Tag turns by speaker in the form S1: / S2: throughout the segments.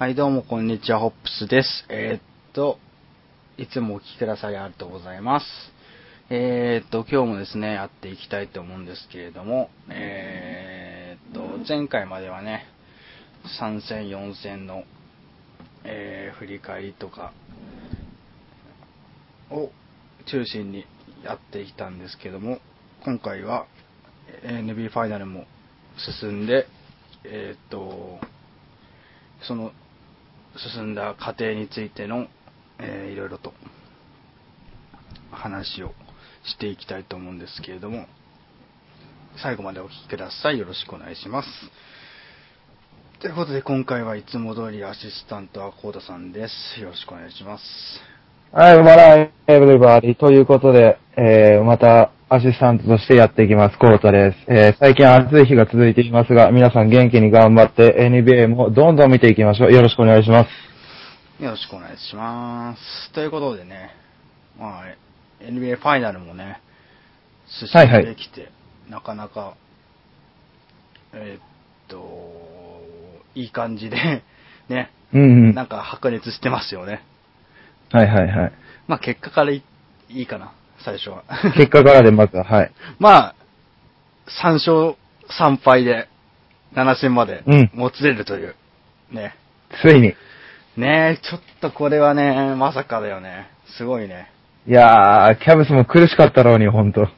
S1: はい、どうも、こんにちは、ホップスです。えーっと、いつもお聞きくださりありがとうございます。えーっと、今日もですね、やっていきたいと思うんですけれども、えーっと、前回まではね、3戦、4戦の、えー振り返りとかを中心にやってきたんですけども、今回は NB ファイナルも進んで、えっと、その進んだ過程についての、えーいろいろと話をしていきたいと思うんですけれども、最後までお聞きください。よろしくお願いします。ということで、今回はいつも通りアシスタントはコーダさんです。よろしくお願いします。
S2: はい、うまらい、エブリバディ。ということで、えー、また、アシスタントとしてやっていきます、コータです。えー、最近暑い日が続いていますが、皆さん元気に頑張って、NBA もどんどん見ていきましょう。よろしくお願いします。
S1: よろしくお願いします。ということでね、まあ、NBA ファイナルもね、進んできて、なかなか、えーっと、いい感じで、ね、
S2: うんうん。
S1: なんか白熱してますよね。
S2: はいはいはい。
S1: まあ結果からいいいかな、最初は。
S2: 結果からでまずは、はい。
S1: まあ、3勝3敗で7戦まで
S2: うん
S1: もつれるという、ね。
S2: ついに。
S1: ねえ、ちょっとこれはね、まさかだよね。すごいね。
S2: いやー、キャブスも苦しかったろうに、ほんと。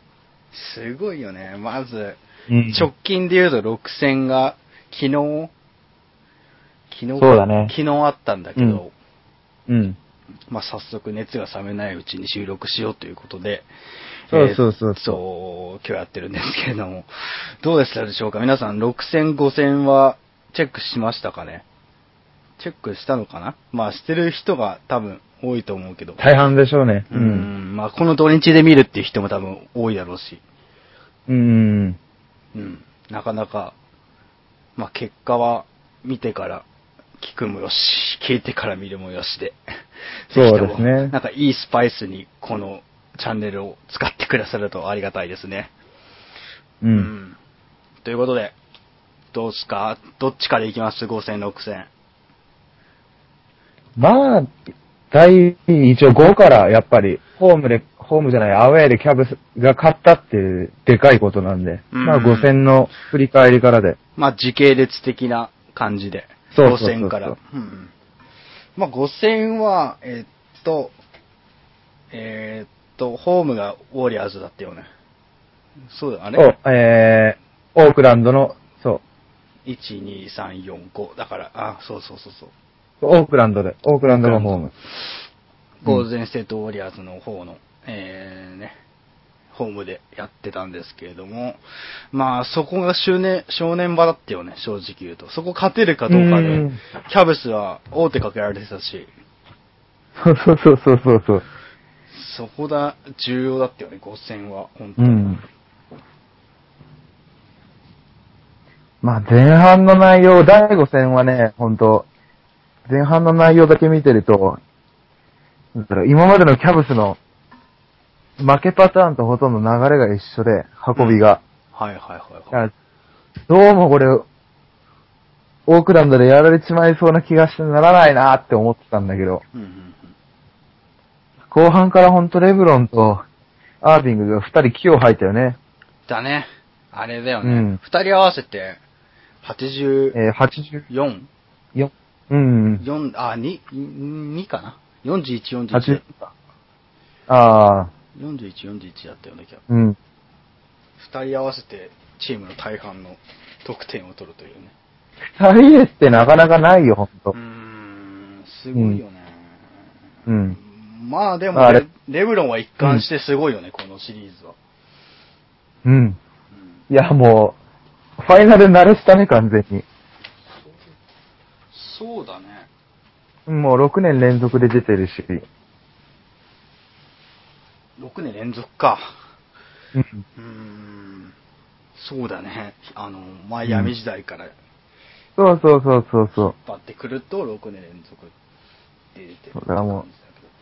S1: すごいよね。まず、
S2: うん。
S1: 直近で言うと6戦が昨日、昨日
S2: そうだね
S1: 昨日あったんだけど、
S2: うん。
S1: まあ早速熱が冷めないうちに収録しようということで、
S2: そうそうそう
S1: えーそう、今日やってるんですけれども、どうでしたでしょうか？皆さん6戦5戦はチェックしましたかね？チェックしたのかな？まあしてる人が多分多いと思うけど。
S2: 大半でしょうね。
S1: う。ん。まあこの土日で見るっていう人も多分多いだろうし。
S2: うん。
S1: うん。なかなか、まあ結果は見てから聞くもよし、聞いてから見るもよしで。
S2: そうですね
S1: なんかいいスパイスにこのチャンネルを使ってくださるとありがたいですね。
S2: う。。
S1: うんということで、どうすか？どっちからいきます ?5 戦、6戦。
S2: まあ、第一応5からやっぱり、ホームで、ホームじゃない、アウェーでキャブスが勝ったっていうでかいことなんで、
S1: うん
S2: まあ5戦の振り返りからで。
S1: まあ時系列的な感じで。5
S2: そうそうそうそう
S1: 戦から。うんうんまあ5戦は、えーっと、えーっと、ホームがウォリアーズだったよね。そうだ、あれ
S2: えー、オークランドの、そ
S1: ?1、2、3、4、5。だから、あ、そうそうそうそう。
S2: う、オークランドで、オークランドのホーム。
S1: ゴールデンステートウォリアーズの方の、えー、ね、ホームでやってたんですけれども、まあ、そこが執念、正念場だったよね、正直言うと。そこ勝てるかどうかで
S2: うん、
S1: キャブスは大手かけられてたし、
S2: そうそうそうそうそうそ
S1: こだ、重要だったよね、5戦は、本当に。
S2: うん。まあ前半の内容、第5戦はね、本当前半の内容だけ見てると、今までのキャブスの負けパターンとほとんど流れが一緒で、運びが。
S1: はいはいはい
S2: い
S1: はい。
S2: やどうもこれ、オークランドでやられちまいそうな気がしてならないなって思ってたんだけど、
S1: うんうんうん
S2: 後半からほんとレブロンとアービングが二人気を吐いたよね。
S1: だね。あれだよね
S2: うん。
S1: 二、人合わせて、84、
S2: えー、84、うん、
S1: 4、あ、2、2かな ?41、41
S2: 80。ああ、
S1: 41、41だったよね、今日。
S2: うん。
S1: 二人合わせてチームの大半の得点を取るというね。
S2: 二人エースってなかなかないよ、ほんと
S1: うー。ん、すごいよね。
S2: うん。
S1: まあでも
S2: あれ
S1: レ、レブロンは一貫してすごいよね、このシリーズは。
S2: うん。
S1: うん
S2: いや、もう、ファイナル慣れしたね、完全に。
S1: そうだね。
S2: もう6年連続で出てるし。
S1: 6年連続か。
S2: うん。
S1: うーん、そうだね。あの、マイアミ時代から
S2: そうそうそうそうそう。
S1: 引っ張ってくると6年連続で出てる
S2: だからも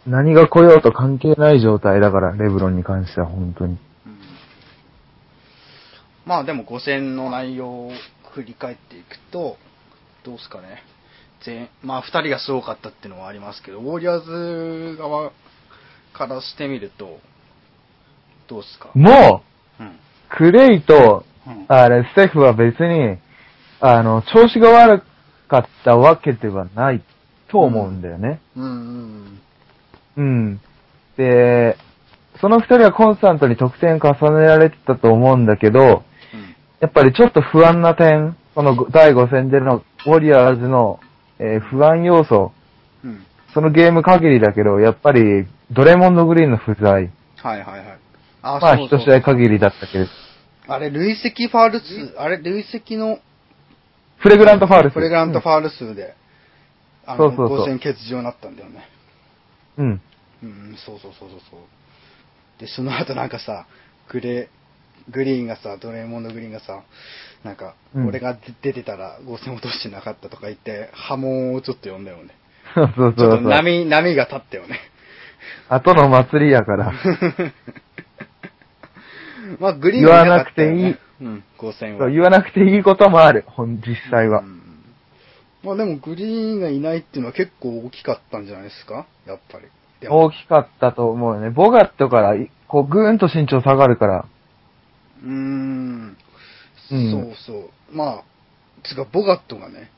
S2: う何が来ようと関係ない状態だから、レブロンに関しては本当に。
S1: うんまあでも5戦の内容を振り返っていくと、どうすかね。全、まあ、二人がすごかったっていうのはありますけど、ウォリアーズ側からしてみると、どうですか？
S2: もう、
S1: うん。
S2: クレイと、
S1: うん。
S2: あれ、ステフは別に、あの、調子が悪かったわけではないと思うんだよね。
S1: うんうん
S2: うん。で、その二人はコンスタントに得点重ねられてたと思うんだけど、
S1: うん。
S2: やっぱりちょっと不安な点、その第5戦でのウォリアーズの、えー不安要素、
S1: うん。
S2: そのゲーム限りだけど、やっぱりドレモンド・グリーンの不在。
S1: はいはいはい。あ
S2: まあ
S1: そうそう
S2: 一試合限りだったけど、
S1: あれ、累積ファール数、あれ、累積の
S2: フレグラントファールス。
S1: フレグラントファール数で、あの、
S2: そうそうそう
S1: 5戦欠場になったんだよね。
S2: うん。
S1: うん、そうそうそうそうそう。で、その後なんかさ、グレー、グリーンがさ、ドレーモンド・グリーンがさ、なんか、
S2: うん
S1: 俺が出てたら5戦落としてなかったとか言って、波紋をちょっと呼んだよね。
S2: そうそう
S1: ちょっと
S2: そうそう。
S1: 波、波が立ったよね。
S2: 後の祭りやから。
S1: まあ、グリーンはいなかったよ、ね。
S2: 言わなく
S1: うん、5戦は。
S2: そう言わなくていいこともある、ほん、実際は
S1: う。んまあでも、グリーンがいないっていうのは結構大きかったんじゃないですか？やっぱり。でも
S2: 大きかったと思うよね。ボガットからい、こう、ぐーんと身長下がるから。
S1: うーん。
S2: うん
S1: そうそう。まあ、つうか、ボガットがね、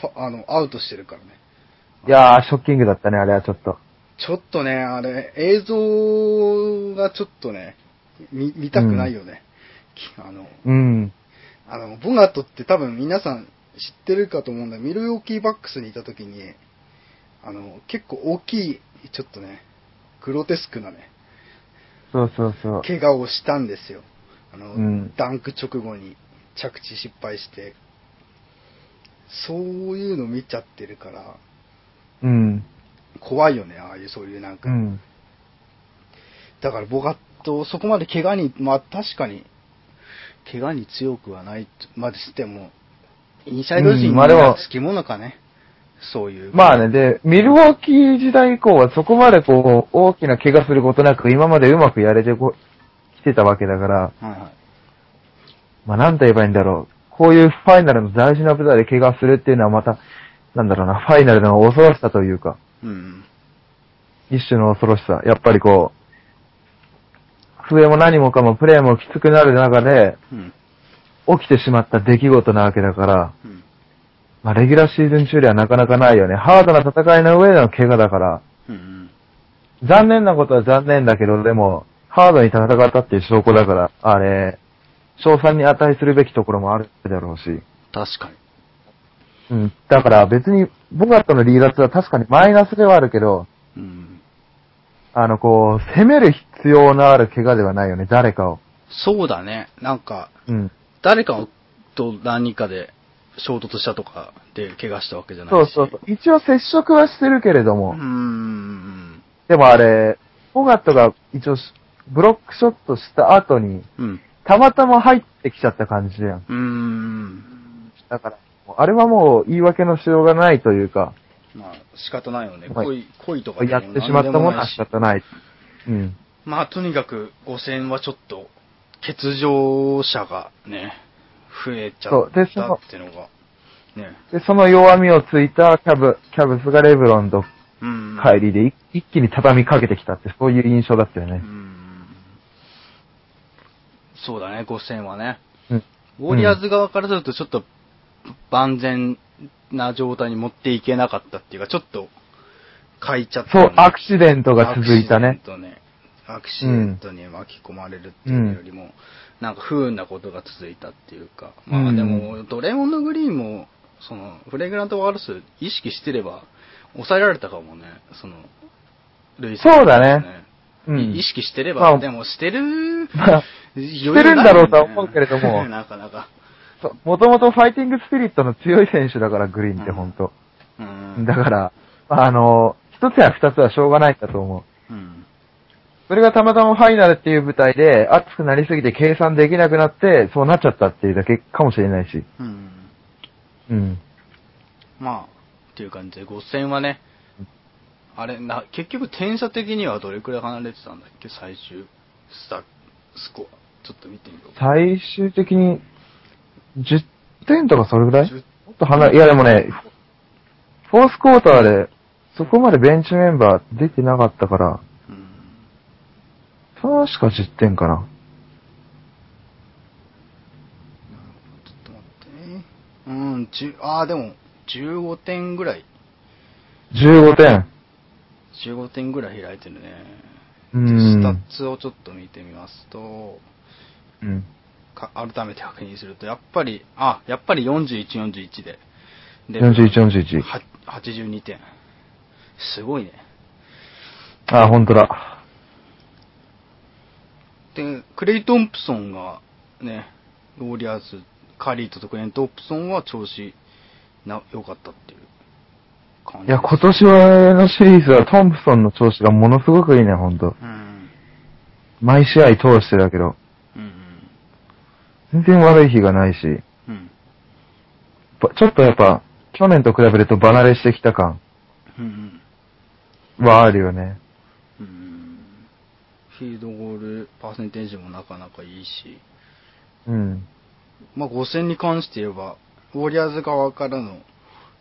S1: ファあの、アウトしてるからね。
S2: いやー、ショッキングだったね、あれはちょっと。
S1: ちょっとね、あれ、映像がちょっとね、見、見たくないよね。きあの、
S2: うん。
S1: あの、ボガットって多分皆さん知ってるかと思うんだミルウォーキーバックスにいた時に、あの、結構大きい、ちょっとね、グロテスクなね、
S2: そうそうそう。
S1: 怪我をしたんですよ。あの、
S2: うん
S1: ダンク直後に着地失敗して、そういうの見ちゃってるから、
S2: うん。
S1: 怖いよね、ああいうそういうなんか。
S2: うん。
S1: だからボガット、そこまで怪我に、まあ確かに、怪我に強くはないまでしても、イニシャイド陣に
S2: うんまあでも
S1: はつきものかね。そういう。
S2: まあね、で、ミルウォーキー時代以降はそこまでこう、大きな怪我することなく、今までうまくやれてこ来てたわけだから、
S1: はいはい。
S2: まあなんと言えばいいんだろう。こういうファイナルの大事な舞台で怪我するっていうのはまた、なんだろうな、ファイナルの恐ろしさというか、
S1: うん。
S2: 一種の恐ろしさ。やっぱりこう、笛も何もかもプレーもきつくなる中で、
S1: うん。
S2: 起きてしまった出来事なわけだから、
S1: うん。
S2: まあレギュラーシーズン中ではなかなかないよね。ハードな戦いの上での怪我だから、
S1: うん。
S2: 残念なことは残念だけど、でも、ハードに戦ったっていう証拠だから、あれ、賞賛に値するべきところもあるだろうし。
S1: 確かに。
S2: うん。だから別に、ボガットの離脱は確かにマイナスではあるけど、
S1: うん。
S2: あの、こう、攻める必要のある怪我ではないよね、誰かを。
S1: そうだね。なんか、
S2: うん。
S1: 誰かと何かで衝突したとかで怪我したわけじゃないし。
S2: そうそうそう。一応接触はしてるけれども、
S1: うーん。
S2: でもあれ、ボガットが一応、ブロックショットした後に、
S1: うん。
S2: たまたま入ってきちゃった感じじゃん。
S1: うーん。
S2: だから、あれはもう言い訳のしようがないというか、
S1: まあ、仕方ないよね。
S2: はい
S1: 恋、恋とかでも
S2: やってしまったものは仕方ない。うん。
S1: まあ、とにかく、5戦はちょっと、欠場者がね、増えちゃったっていうのが、ね。
S2: で、その弱みをついたキャブ、キャブスがレブロンと
S1: うん。
S2: 帰りで一一気に畳みかけてきたって、そういう印象だったよね
S1: う。ん。そうだね、5戦はね。
S2: うん。
S1: ウォリアーズ側からするとちょっと万全な状態に持っていけなかったっていうか、ちょっと書いちゃった、
S2: そう、アクシデントが続いたね。
S1: アクシデントね。アクシデントに巻き込まれるっていうよりも、なんか不運なことが続いたっていうか。ま
S2: うん
S1: あでも、ドレモンド・グリーンも、その、フレグラント・ワールス意識してれば、抑えられたかもね、その、ルイス、
S2: そうだね。うん。
S1: 意識してれば、
S2: まあ
S1: でもしてる、
S2: まあ、
S1: して
S2: るんだろうとは思うけれども
S1: なかなか。
S2: もともとファイティングスピリットの強い選手だから、グリーンって
S1: うん
S2: 本当。
S1: うん。
S2: だから、あの、一つや二つはしょうがないんだと思う。
S1: うん。
S2: それがたまたまファイナルっていう舞台で熱くなりすぎて計算できなくなって、そうなっちゃったっていうだけかもしれないし。
S1: うん。
S2: うん。
S1: まあ、っていう感じで、5戦はね、あれ、な、結局点差的にはどれくらい離れてたんだっけ？最終スタ、スコア。ちょっと見てみよう。
S2: 最終的に、10点とかそれぐらい
S1: ？10
S2: もっと離れ、いやでもね、フォースクォーターで、そこまでベンチメンバー出てなかったから、
S1: うん。
S2: 確か10点かな。
S1: ちょっと待ってね。うん、10あー、でも、15点ぐらい。
S2: 15点。
S1: 15点ぐらい開いてるね。
S2: う
S1: スタッ
S2: ん。
S1: ツをちょっと見てみますと、
S2: うん。
S1: か改めて確認すると、やっぱり、あ、やっぱり41、41で。で
S2: 41 41
S1: は82点。すごいね。
S2: あ、本当だ。
S1: で、クレイ・トンプソンがね、ウォリアーズ、カリーとクレイ・トンプソンは調子な良かったっていう感じ
S2: いや、今年はのシリーズはトンプソンの調子がものすごくいいね、ほんと。
S1: うん。
S2: 毎試合通してだけど、
S1: うん
S2: 全然悪い日がないし、
S1: うん。
S2: ちょっとやっぱ、去年と比べると離れしてきた感
S1: うん
S2: はあるよね。
S1: フィールドゴールパーセンテージもなかなかいいし、
S2: うん。
S1: まあ、5戦に関して言えば、ウォリアーズ側からの、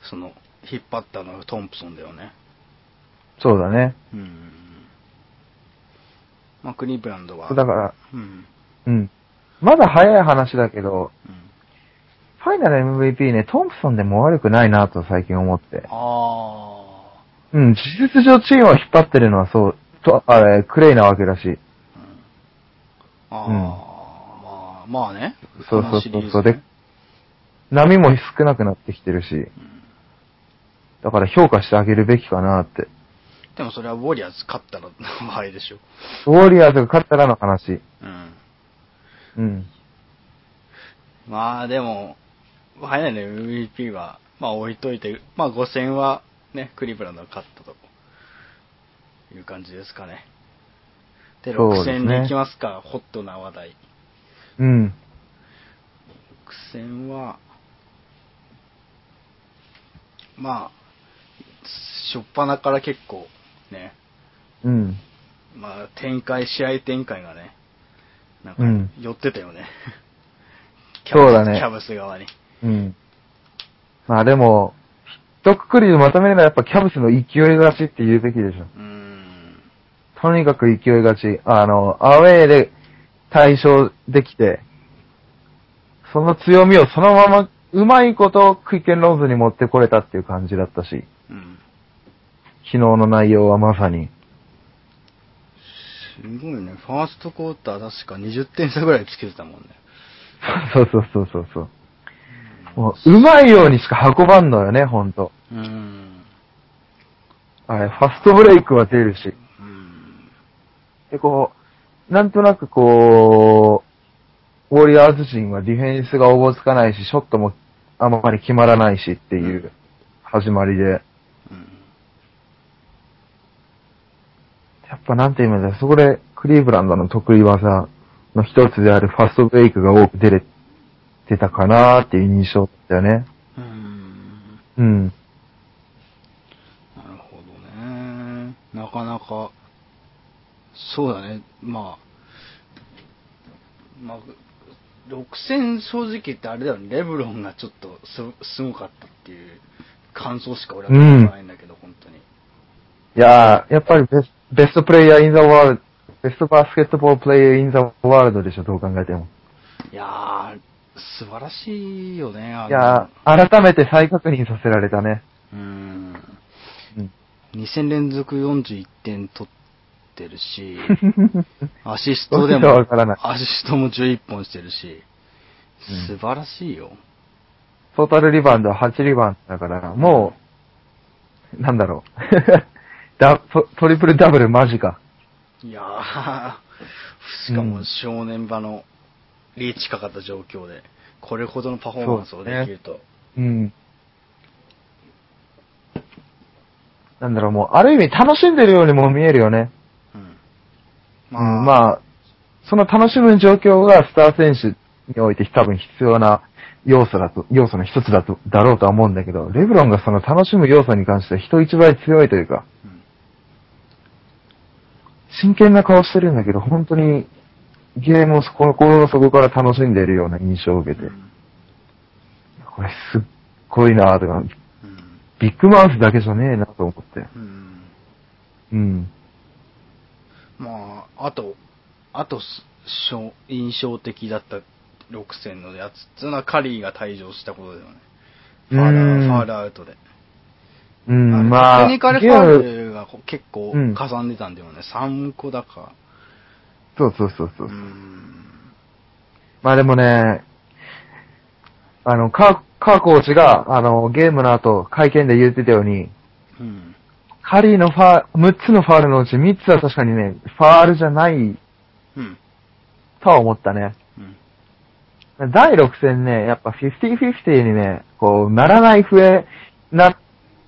S1: その、引っ張ったのはトンプソンだよね。
S2: そうだね。
S1: うん。まあ、クリーブランドは。
S2: だから、
S1: うん。
S2: うん。まだ早い話だけど、
S1: うん。
S2: ファイナル MVP ね、トンプソンでも悪くないなと最近思って。
S1: あ
S2: うん、事実上チームを引っ張ってるのはそう、と、あれ、クレイなわけだし。
S1: あ。ああ、
S2: うん
S1: まあ、まあね。
S2: そうそうそうそう。で、波も少なくなってきてるし、
S1: うん
S2: だから評価してあげるべきかなって。
S1: でもそれはウォリアーズ勝ったらの場合でしょ。
S2: ウォリアーズが勝ったらの話。
S1: うん。
S2: うん。
S1: まあでも、ファイナル MVP は、まあ置いといて、まあ5戦はね、クリーブランドが勝ったという感じですかね。で、6
S2: そうですね
S1: 戦に行きますか、ホットな話題。
S2: うん。
S1: 6戦は、まあ、しょっぱなから結構ね、
S2: うん。
S1: まあ展開、試合展開がね、なんか
S2: うん
S1: 寄ってたよね。
S2: そうだね
S1: キャブス側に。
S2: うん。まあでも、一括りでまとめるのはやっぱキャブスの勢い勝ちって言うべきでしょ。
S1: うーん。
S2: とにかく勢い勝ち。あの、アウェーで対処できて、その強みをそのまま、うまいことクイッケンローズに持ってこれたっていう感じだったし、
S1: うん。
S2: 昨日の内容はまさに。
S1: すごいね。ファーストクォーター確か20点差ぐらいつけてたもんね。
S2: そうそうそうそうそう。もう、うまいようにしか運ばんのよね、ほんと。
S1: うーん。
S2: あれ、ファストブレイクは出るし。
S1: うん。
S2: で、こう、なんとなくこう、ウォリアーズ陣はディフェンスがおぼつかないし、ショットもあまり決まらないしっていう始まりで、
S1: うん。
S2: やっぱなんて言うんだそこでクリーブランドの得意技の一つであるファストブレイクが多く出れてたかなーっていう印象だよね。
S1: うん。
S2: うん。
S1: なるほどね。なかなか、そうだね。まあ、まあ、6戦正直言ってあれだよね。レブロンがちょっとす、すごかったっていう感想しか俺は聞かないんだけど、本当に。
S2: いやー、やっぱりベスベストプレイヤーインザワールド、ベストバスケットボールプレイヤーインザワールドでしょ、どう考えても。
S1: いやー、素晴らしいよね。
S2: いやー、改めて再確認させられたね。
S1: うん。
S2: うん。
S1: 2戦連続41点取ってるし、アシストでもアシストも11本してるし、
S2: うん
S1: 素晴らしいよ。
S2: トータルリバウンドは8リバウンドだから、もう、なんだろう。ダトトリプルダブルマジか。
S1: いやー、しかも正念場のリーチかかった状況で、これほどのパフォーマンスをできると。
S2: うん。なんだろう、もう、ある意味楽しんでるようにも見えるよね。
S1: うん。
S2: うん、まあ、その楽しむ状況がスター選手において多分必要な要素だと、要素の一つだと、だろうとは思うんだけど、レブロンがその楽しむ要素に関しては人一倍強いというか、
S1: うん
S2: 真剣な顔してるんだけど、本当にゲームをそこの心の底から楽しんでいるような印象を受けて、
S1: うん
S2: これすっごいなぁとか、
S1: うん
S2: ビッグマウスだけじゃねえなと思って。
S1: うん。
S2: うん。
S1: まあ、あと、あと印象的だった6戦のやつっていうのはカリーが退場したことだよね。ファール
S2: うん
S1: ファールアウトで。
S2: うん、まあ、
S1: テクニカルファールが結構
S2: うん
S1: かさんでたんだよね。3個だか。
S2: そうそうそうそうう。
S1: ん。
S2: まあでもね、あの、カー、カーコーチが、あの、ゲームの後、会見で言ってたように、
S1: うん。
S2: カリーのファー、6つのファールのうち3つは確かにね、ファールじゃない
S1: うん。
S2: とは思ったね。
S1: うん。
S2: 第6戦ね、やっぱ50-50にね、こう、ならない笛、な、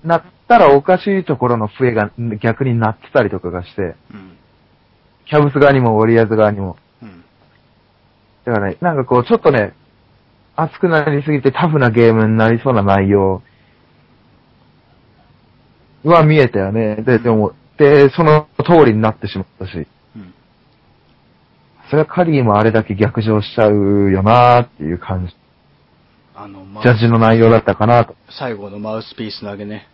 S2: なったらおかしいところの笛が逆になってたりとかがして、
S1: うん。
S2: キャブス側にもウォリアーズ側にも。
S1: うん。
S2: だからね、なんかこう、ちょっとね、熱くなりすぎてタフなゲームになりそうな内容は見えたよね。で、でも、で、その通りになってしまったし。
S1: うん。
S2: それはカリーもあれだけ逆上しちゃうよなーっていう感じ。
S1: あの、ま
S2: ジャッジの内容だったかなと。
S1: 最後のマウスピース投げね。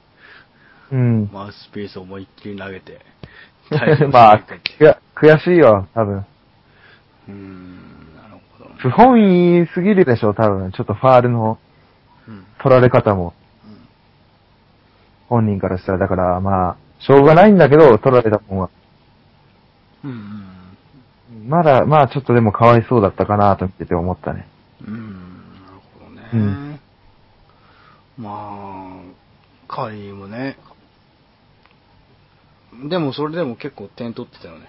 S2: うん。
S1: マウスピース思いっきり投げて。
S2: まあ、悔しいよ、多分。
S1: うーん、なるほど。
S2: 不本意すぎるでしょ、多分。ちょっとファールの
S1: うん。
S2: 取られ方も。
S1: うん
S2: 本人からしたら、だから、まあ、しょうがないんだけど、取られたもんは。
S1: うん
S2: まだ、まあ、ちょっとでもかわいそうだったかなと見てて思ったね。
S1: うん。うん、なるほどね。
S2: うん
S1: まあ、カリーもね。でもそれでも結構点取ってたよね。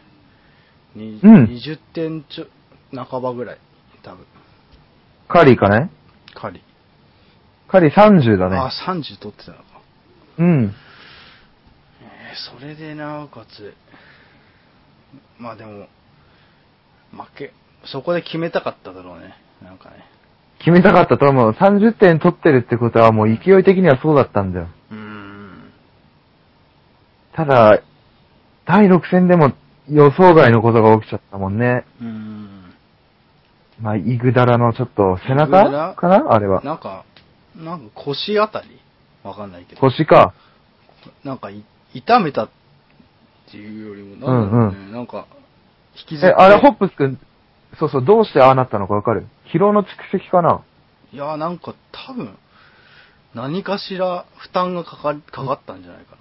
S1: に
S2: うん
S1: 20点ちょ、半ばぐらい。多分。
S2: カリーかね？
S1: カリー。
S2: カリー30だ
S1: あ、
S2: ね。
S1: 30取ってたのか。
S2: うん。
S1: えーそれでなおかつ、まあでも、負け、そこで決めたかっただろうね。なんかね。
S2: 決めたかったと思う。30点取ってるってことはもう勢い的にはそうだったんだよ。
S1: うーん。
S2: ただ、第6戦でも予想外のことが起きちゃったもんね。
S1: うーん。
S2: まあ、イグダラのちょっと背中かな？あれは。
S1: なんか、なんか腰あたりわかんないけど。
S2: 腰か。
S1: なんかい、痛めたっていうよりも、なんだろうね。なんか、引きずって。
S2: え、あれ、ホップスくん、そうそう、どうしてああなったのかわかる？疲労の蓄積かな？い
S1: や、なんか多分、何かしら負担がかかかかったんじゃないか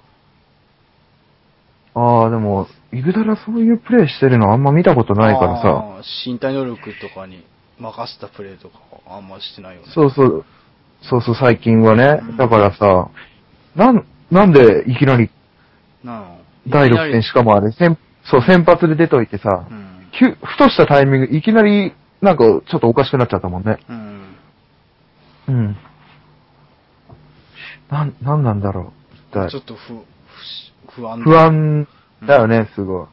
S1: な。
S2: ああ、でも、イグダラそういうプレイしてるのあんま見たことないからさ。
S1: 身体能力とかに任せたプレーとかはあんましてないよね。
S2: そうそう、そうそう、最近はね
S1: うん。
S2: だからさ、なん、なんでいきなり第6戦しかもあれ、先そう、先発で出といてさ
S1: う、ん。
S2: 急ふとしたタイミング、いきなり、なんか、ちょっとおかしくなっちゃったもんね。
S1: うん。
S2: うん。なん、なんなんだろう。一体
S1: ちょっと不、不不安
S2: 不安だよね、すごい。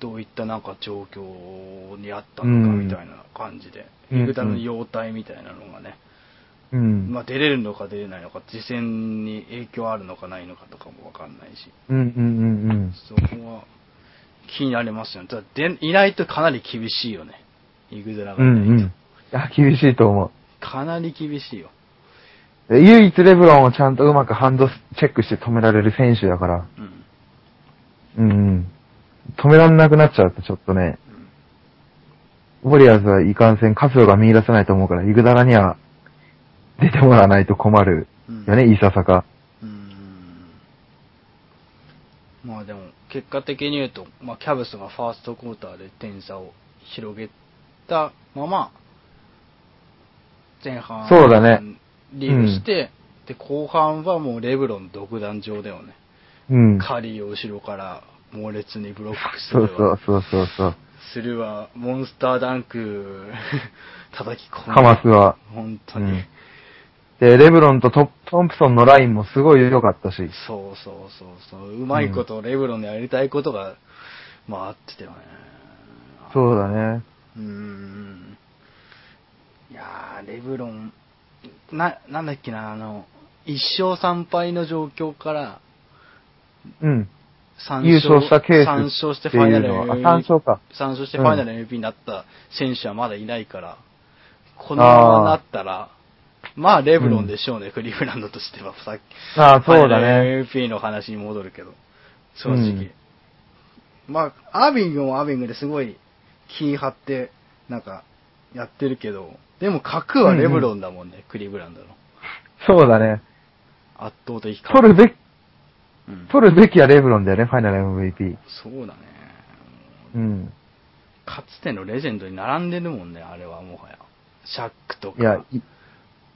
S1: どういったなんか状況にあったのかみたいな感じで、
S2: うん
S1: イグダラの容態みたいなのがね、
S2: うん。
S1: まあ出れるのか出れないのか、次戦に影響あるのかないのかとかもわかんないし、
S2: うんうんうんうん。
S1: そこは気になりますよね。ただで、いないとかなり厳しいよね。イグダラが
S2: う
S1: いないと。
S2: んうん。いや、厳しいと思
S1: かなり厳しいよ。
S2: 唯一レブロンをちゃんとうまくハンドチェックして止められる選手だから。
S1: うん。
S2: うんうん。止めらんなくなっちゃうとちょっとね、ウォリアーズはいかんせん活路が見出せないと思うから、イグダラには出てもらわないと困る
S1: うん
S2: よね、いささか。
S1: うん。まあでも、結果的に言うと、まあキャブスがファーストクォーターで点差を広げたまま、前半、
S2: そうだね。
S1: リードして、で、後半はもうレブロン独壇場だよね。
S2: うん。
S1: カリーを後ろから猛烈にブロックするわ。
S2: そうそうそうそう。
S1: するわ。モンスターダンク、叩き込む。
S2: ハマスは。
S1: 本当に。
S2: うんで、レブロンとトトンプソンのラインもすごい良かったし。
S1: そうそうそうそう。うまいこと、レブロンのやりたいことが、まああってたよね。
S2: そうだね。
S1: うーん。いやー、レブロン、な、なんだっけな、あの、一勝三敗の状況から、
S2: うん。
S1: 三
S2: 優勝したケース
S1: 三勝してファイナル MVP
S2: あ三勝か
S1: 三勝してファイナル MVP になった選手はまだいないから、このままなったら、まあ、レブロンでしょうね、クリーブランドとしては。さっき、
S2: ああ、そうだね。
S1: ル MVP の話に戻るけど、正直。まあ、アービングもアービングですごい気張って、なんか、やってるけど、でも核はレブロンだもんね、クリーブランドの。
S2: そうだね。
S1: 圧倒的核
S2: 取るべき、
S1: うん
S2: 取るべきはレブロンだよね、ファイナル MVP。
S1: そうだね。
S2: うん。
S1: かつてのレジェンドに並んでるもんね、あれはもはや。シャックとか。
S2: いや、い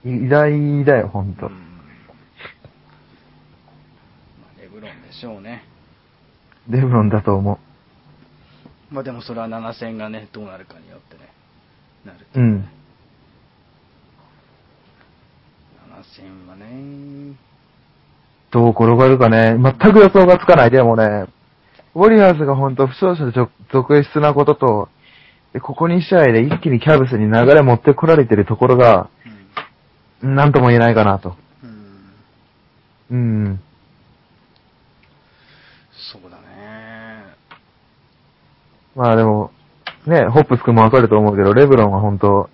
S2: 偉大だよ、ほんと
S1: うん。まあレブロンでしょうね。
S2: レブロンだと思
S1: まあでもそれは7戦がね、どうなるかによってね、なる。
S2: う。うん。
S1: 7戦はね、
S2: どう転がるかね、全く予想がつかない。でもね、ウォリアーズがほんと負傷者続続出なことと、でここ2試合で一気にキャブスに流れ持ってこられてるところが、なんとも言えないかなと。
S1: うん。うん。
S2: うん。
S1: そうだね。
S2: まあでも、ね、ホップス君もわかると思うけど、レブロンは本当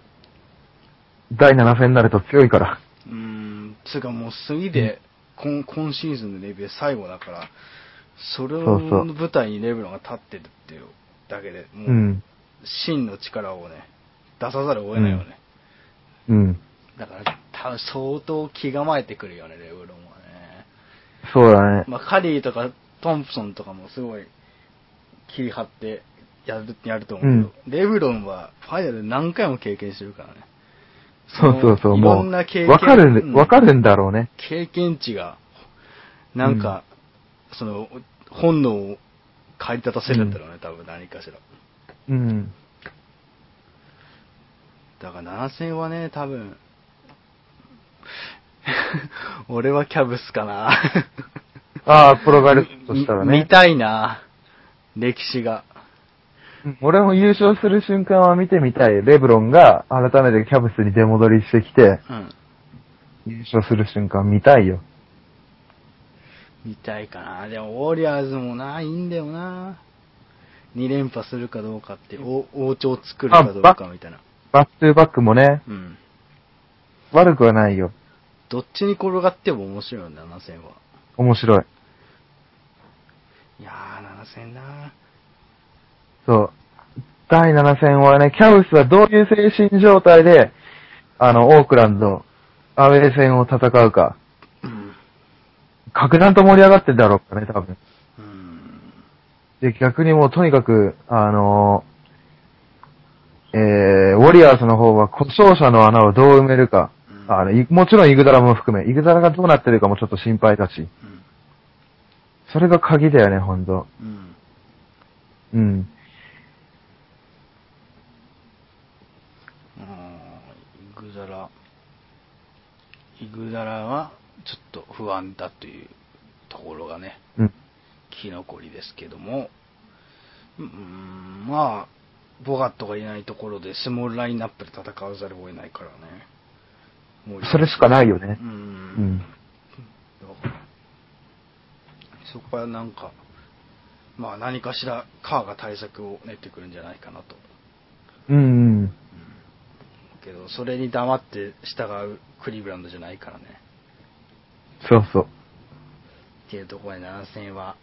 S2: 第7戦になると強いから。
S1: うん。つうかもう次で、今今シーズンのレビュー最後だから、それ
S2: そうそう
S1: の舞台にレブロンが立ってるっていうだけで、もう、
S2: うん。
S1: 真の力をね、出さざるを得ないよね。
S2: うん。
S1: だから、相当気構えてくるよね、レブロンはね。
S2: そうだね。
S1: まあ、カリーとかトンプソンとかもすごい気張ってやる、やると思うけど、レブロンはファイナル何回も経験してるからね。
S2: そうそうそう、
S1: い
S2: もう、
S1: ろんな経験
S2: わかる
S1: うん
S2: ん、わかるんだろうね。
S1: 経験値が、なんか、その、本能を駆り立たせるんだろうね、多分何かしら。
S2: うん。
S1: だから7戦はね、多分、俺はキャブスかな。
S2: ああ、転がるとしたらね。
S1: 見たいな。歴史が。
S2: うん俺も優勝する瞬間は見てみたい。レブロンが改めてキャブスに出戻りしてきて、
S1: うん。
S2: 優勝する瞬間見たいよ。
S1: 見たいかな。でも、ウォリアーズもな、いいんだよな。2連覇するかどうかって、お王朝作るかどうかみたいな。
S2: back to back もね、
S1: うん。
S2: 悪くはないよ。
S1: どっちに転がっても面白いよね、7戦は。
S2: 面白い。
S1: いやー、7戦な。
S2: そう。第7戦はね、キャブスはどういう精神状態で、あの、オークランド、アウェー戦を戦うか。
S1: うん。
S2: 格段と盛り上がってるだろうからね、多分。
S1: うん。
S2: で、逆にもうとにかく、あのーえー、ウォリアーズの方は故障者の穴をどう埋めるか。
S1: うん
S2: あの、いもちろんイグダラも含め、イグダラがどうなってるかもちょっと心配だし。
S1: うん。
S2: それが鍵だよね、ほんと。
S1: うん。
S2: うん。
S1: イグダラ、イグダラはちょっと不安だというところがね、
S2: うん。
S1: 生き残りですけども、うーん、まあ、ボガットがいないところでスモールラインナップで戦わざるを得ないからね。もう
S2: それしかないよね
S1: う。。
S2: うんん。
S1: だからそこはなんか、まあ何かしらカーが対策を練ってくるんじゃないかなと。
S2: うんうん。
S1: けど、それに黙って従うクリーブランドじゃないからね。
S2: そうそう。
S1: っていうところで7戦は、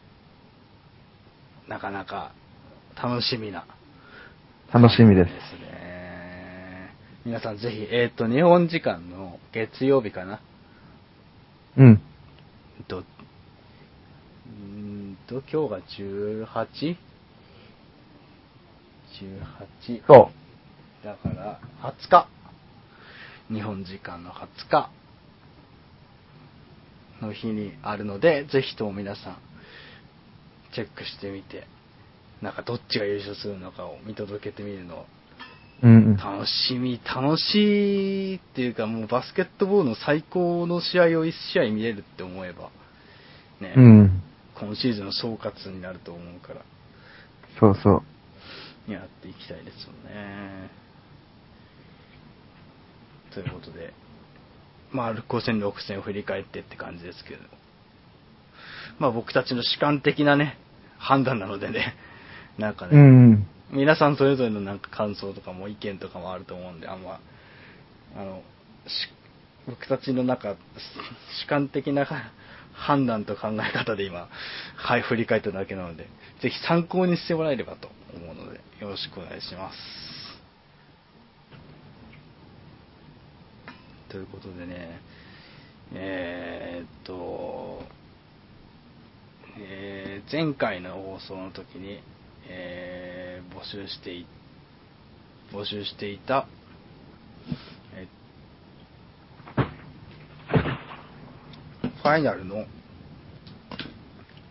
S1: なかなか楽しみな。
S2: 楽しみです。
S1: ですね。皆さんぜひ、えっ、と、日本時間の月曜日かな？
S2: うん。
S1: えっと、うーんと、今日が 18?18 18
S2: そ
S1: だから、20日。日本時間の20日の日にあるので、ぜひとも皆さん、チェックしてみて、なんかどっちが優勝するのかを見届けてみるのを
S2: う。うんうん。
S1: 楽しみ、楽しいっていうかもうバスケットボールの最高の試合を1試合見れるって思えば、ね、
S2: うん。
S1: 今シーズンの総括になると思うから、
S2: そうそう。
S1: やっていきたいですよね。ということで、まあ、5戦、6戦を振り返ってって感じですけど、まあ僕たちの主観的なね、判断なのでね、なんかね、
S2: うんうん。
S1: 皆さんそれぞれのなんか感想とかも意見とかもあると思うんで、あんま、あの、僕たちの中、主観的な判断と考え方で今、はい、振り返っただけなので、ぜひ参考にしてもらえればと思うので、よろしくお願いします。ということでね、えー、っと、えー前回の放送の時に、えー募集してい、募集していた、えファイナルの、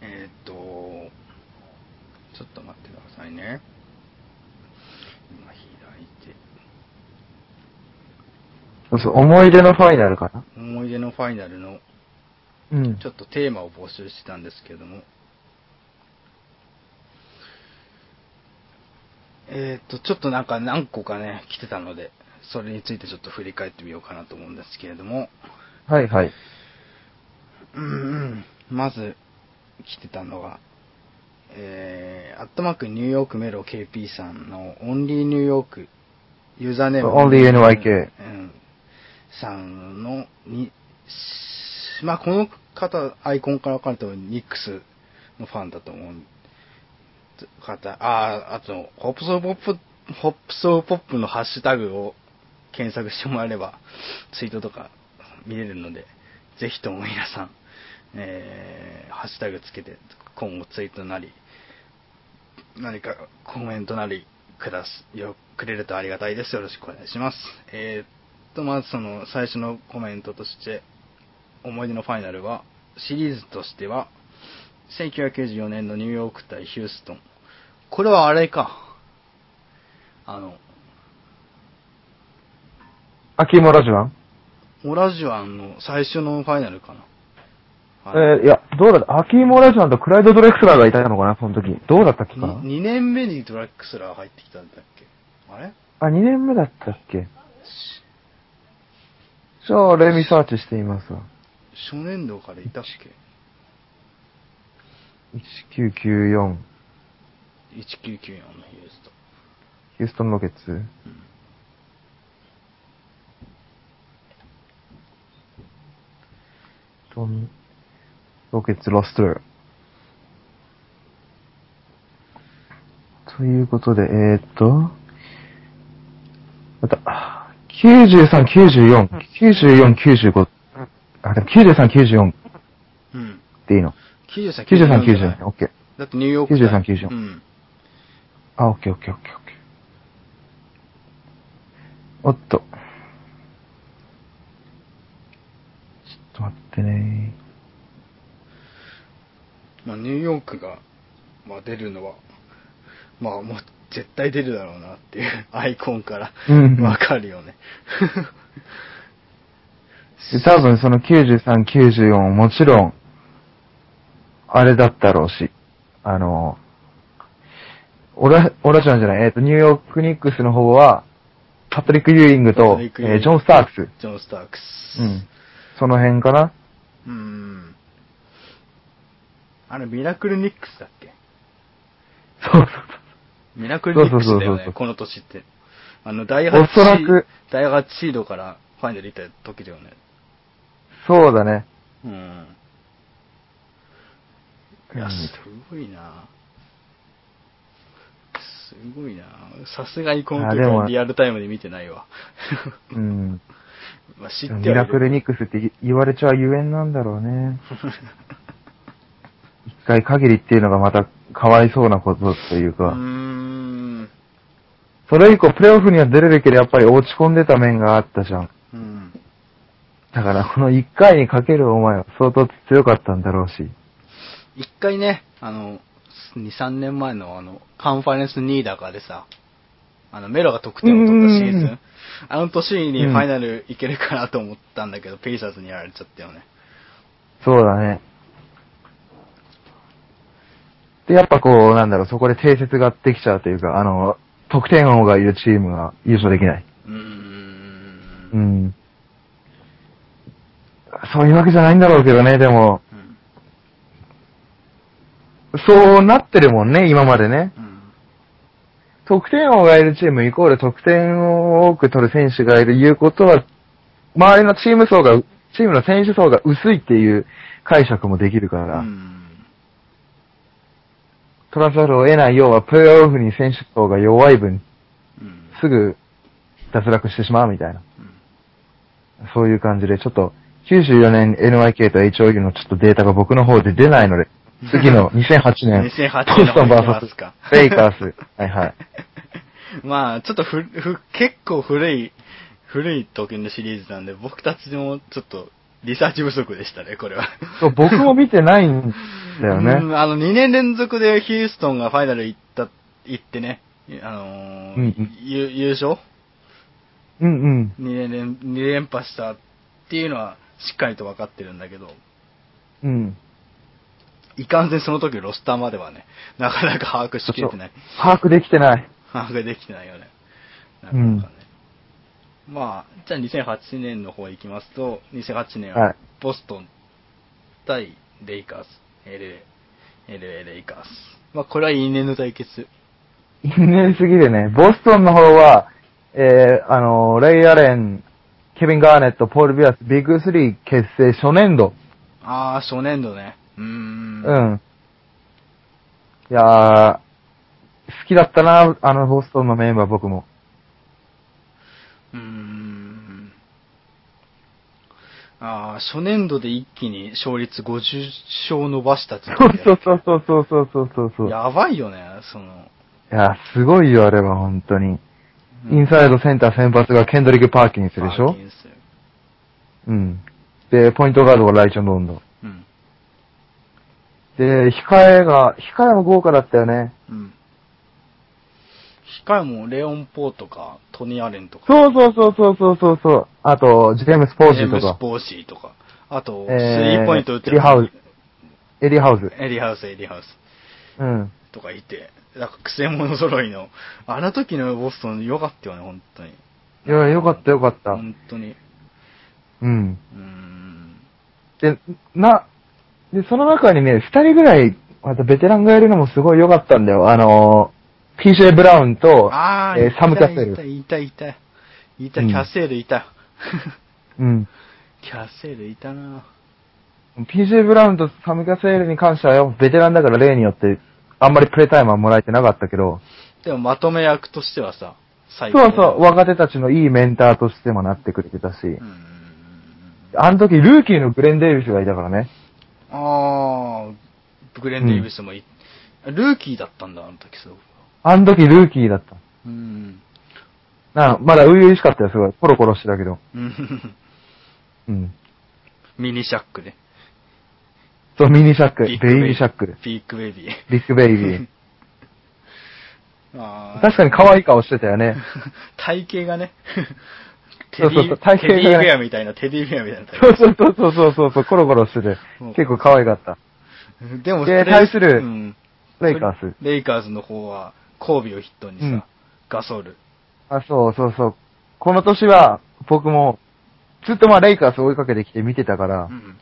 S1: えーっと、ちょっと待ってくださいね。今開いて、
S2: そうそう、思い出のファイナルかな。
S1: 思い出のファイナルの
S2: うん
S1: ちょ。っとテーマを募集してたんですけれども、えーっと、ちょっとなんか何個かね、来てたので、それについてちょっと振り返ってみようかなと思うんですけれども、
S2: はいはい。
S1: うんうん、まず来てたのが、えー、アットマークニューヨークメロ KP さんのオンリーニューヨークユーザーネーム
S2: OnlyNYK
S1: うん、さんのに、まあこの方、アイコンから分かるとニックスのファンだと思う方、ああ、あと、ホップソーポップ、ホップソーポップのハッシュタグを検索してもらえれば、ツイートとか見れるので、ぜひとも皆さん、えー、ハッシュタグつけて、今後ツイートなり、何かコメントなりくだす、よ、くれるとありがたいです。よろしくお願いします。えーっと、まずその最初のコメントとして、思い出のファイナルは、シリーズとしては、1994年のニューヨーク対ヒューストン。これはあれか。あの、
S2: 秋モラジュワン
S1: オラジュアンの最初のファイナルかな。はい
S2: えー、いや、どうだった？秋モラジュワンとクライド・ドレクスラーがいたのかな、その時。どうだったっけかな？
S1: に 2, 年目にドラッグスラー入ってきたんだっけ？あれ？
S2: あ、2年目だったっけ？じゃあ、レミサーチしてみますわ。
S1: 初年度からいたっけ？
S2: 1994、
S1: 1994のヒュースト
S2: ヒューストン・ロケッツ。
S1: ン。
S2: トン、ロケッツ・ロストル。ということで、えー、っと、また、93、94、94、95、あ、でも93、94
S1: うん。
S2: でいいの？
S1: 93、
S2: 93、
S1: じゃない
S2: 94、オッケー。
S1: だってニューヨーク
S2: 93 94
S1: うん。
S2: あ、オッケーオッケーオッケーオッケー。おっと。ちょっと待ってね
S1: まあ、ニューヨークが、まあ、出るのは、まあ、もう絶対出るだろうなっていう アイコンから
S2: うん
S1: わかるよね。
S2: で多分その93、94もちろん、あれだったろうし、あの、オラ、オラちゃんじゃない、えっ、と、ニューヨークニックスの方は、パトリック・ユーイング
S1: パ
S2: とえージョン・スタークス。
S1: ジョン・スタークス。
S2: うん。その辺かな？
S1: うん。あれ、ミラクルニックスだっけ？
S2: そうそう
S1: ミラクルニックスだよね、
S2: そうそうそうそう
S1: この年って。あの、第8
S2: おそらく
S1: 第8シードからファイナル行った時だよね。
S2: そう。そうだね。
S1: うん。いや、
S2: うん
S1: すごいなすごいなさすがにこの時
S2: あでも
S1: はリアルタイムで見てないわ。
S2: うん。
S1: まあ知ってはい
S2: ミ
S1: る
S2: ラクルニックスって言われちゃゆえんなんだろうね。一回限りっていうのがまたかわいそうなことという
S1: う
S2: か、
S1: ーん。
S2: それ以降プレイオフには出れるけどやっぱり落ち込んでた面があったじゃん。
S1: うん。
S2: だからこの一回にかけるお前は相当強かったんだろうし。
S1: 一回ね、あの、2、3年前のあの、カンファレンス2だかでさ、あの、メロが得点を取ったシーズ
S2: うんうんうん
S1: ン、あの年にファイナルいけるかなと思ったんだけど、ペイサーズにやられちゃったよね。
S2: そうだね。で、やっぱこう、なんだろう、そこで定説ができちゃうというか、あの、得点王がいるチームが優勝できない。
S1: うー。
S2: うんん。そういうわけじゃないんだろうけどね、でも、
S1: うん。
S2: そうなってるもんね、今までね。
S1: うん。
S2: 得点王がいるチームイコール得点を多く取る選手がいるいうことは、周りのチーム層が、チームの選手層が薄いっていう解釈もできるから、
S1: うん。
S2: 取らざるを得ない要は、プレーオフに選手層が弱い分、
S1: うん。
S2: すぐ脱落してしまうみたいな。そういう感じで、ちょっと、94年 NYK と HOU のちょっとデータが僕の方で出ないので、次の2008年、
S1: 2008
S2: ボストン VS
S1: か
S2: レイカース。はいはい。
S1: まあ、ちょっとふ、ふ、結構古い、古い時のシリーズなんで、僕たちもちょっと、リサーチ不足でしたね、これは。
S2: そう、僕も見てないんだよ
S1: う
S2: ね。
S1: んあの、2年連続でヒューストンがファイナル行った、行ってね、あのー
S2: うんうん
S1: ゆ優勝？
S2: うんうん。
S1: 2年連、2連覇したっていうのはしっかりと分かってるんだけど、
S2: うん。
S1: いかんせんその時ロスターまではね、なかなか把握しきれてない。
S2: 把握できてない。
S1: 把握できてないよね。なかなかね。まあ、じゃあ2008年の方行きますと、2008年
S2: は
S1: はいボストン対レイカーズ、LA、LA レイカーズ。まあこれは因縁の対決。
S2: 因縁すぎるね。ボストンの方は、えー、あの、レイ・アレン、ケビン・ガーネット、ポール・ビアス、ビッグスリー結成初年度。
S1: ああ、初年度ね。うーん。
S2: うん。いやー、好きだったな、あのボストンのメンバー僕も。
S1: うーん。ああ、初年度で一気に勝率50勝伸ばしたって
S2: そうそうそうそうそうそうそうそうや、
S1: やばいよね、その。
S2: すごいよ、あれは、本当に。イン
S1: イ
S2: サイドセンター先発がケンドリック・パーキンスでしょ？うん。で、ポイントガードがライチョン・ロンド。
S1: うん。
S2: で、控えが、控えも豪華だったよね。
S1: うん。控えもレオン・ポーとか、トニー・アレンとか、
S2: そうそうそうそうそうそうそう。あと、ジェームス・ポーシーとか、
S1: ジェームス・ポーシーとか、あと、ス
S2: えー
S1: リーポイント打って
S2: エリハウスエリー・ハウス。
S1: エリハウス、エリハウス
S2: うん。
S1: とかいて、なんか癖者揃いの、あの時のボストン良かったよね、本当に。
S2: いや、よかったよかった。
S1: 本当に。
S2: うん。
S1: うーん。
S2: で、な、で、その中にね、二人ぐらい、またベテランがいるのもすごい良かったんだよ。あのー、PJ ブラウンと、えーサム・キャッセル。
S1: いた、いた、いた、いた、
S2: うん
S1: キャッセールいた。
S2: うん。
S1: キャッセー ルいたな
S2: PJ ブラウンとサム・キャッセルに関してはよ、ベテランだから例によって、あんまりプレイタイムはもらえてなかったけど、
S1: でもまとめ役としてはさ、最
S2: そうそう、若手たちのいいメンターとしてもなってくれてたし
S1: う、ん。
S2: あの時ルーキーのグレン・デイビスがいたからね。
S1: ああ、グレン・デイビスもい、ルーキーだったんだ、あの時すごく。
S2: あの時ルーキーだった。
S1: うん。
S2: なまだ初々しかったよ、すごい。コロコロしてたけど。
S1: うん
S2: うん。
S1: ミニシャックね。
S2: そう、ミニシャック、ベイ
S1: ビッグ
S2: ビーシャック、
S1: ビッグベイビー。
S2: ビッグベイビー。
S1: あー
S2: 確かに可愛い顔してたよね。
S1: 体型がね。テディ
S2: そうそうそう体型
S1: テディベアみたいな、テディベアみたいな体
S2: そうそうそうそうそうそうコロコロしてて
S1: そう、
S2: 結構可愛かった。
S1: 型。でも、
S2: で対する
S1: うん
S2: レイカース。
S1: レイカーズの方は、コービをヒットにさ、
S2: うん
S1: ガソール。
S2: あ、そうそうそう。この年は、僕も、ずっとまあレイカース追いかけてきて見てたから、
S1: うん。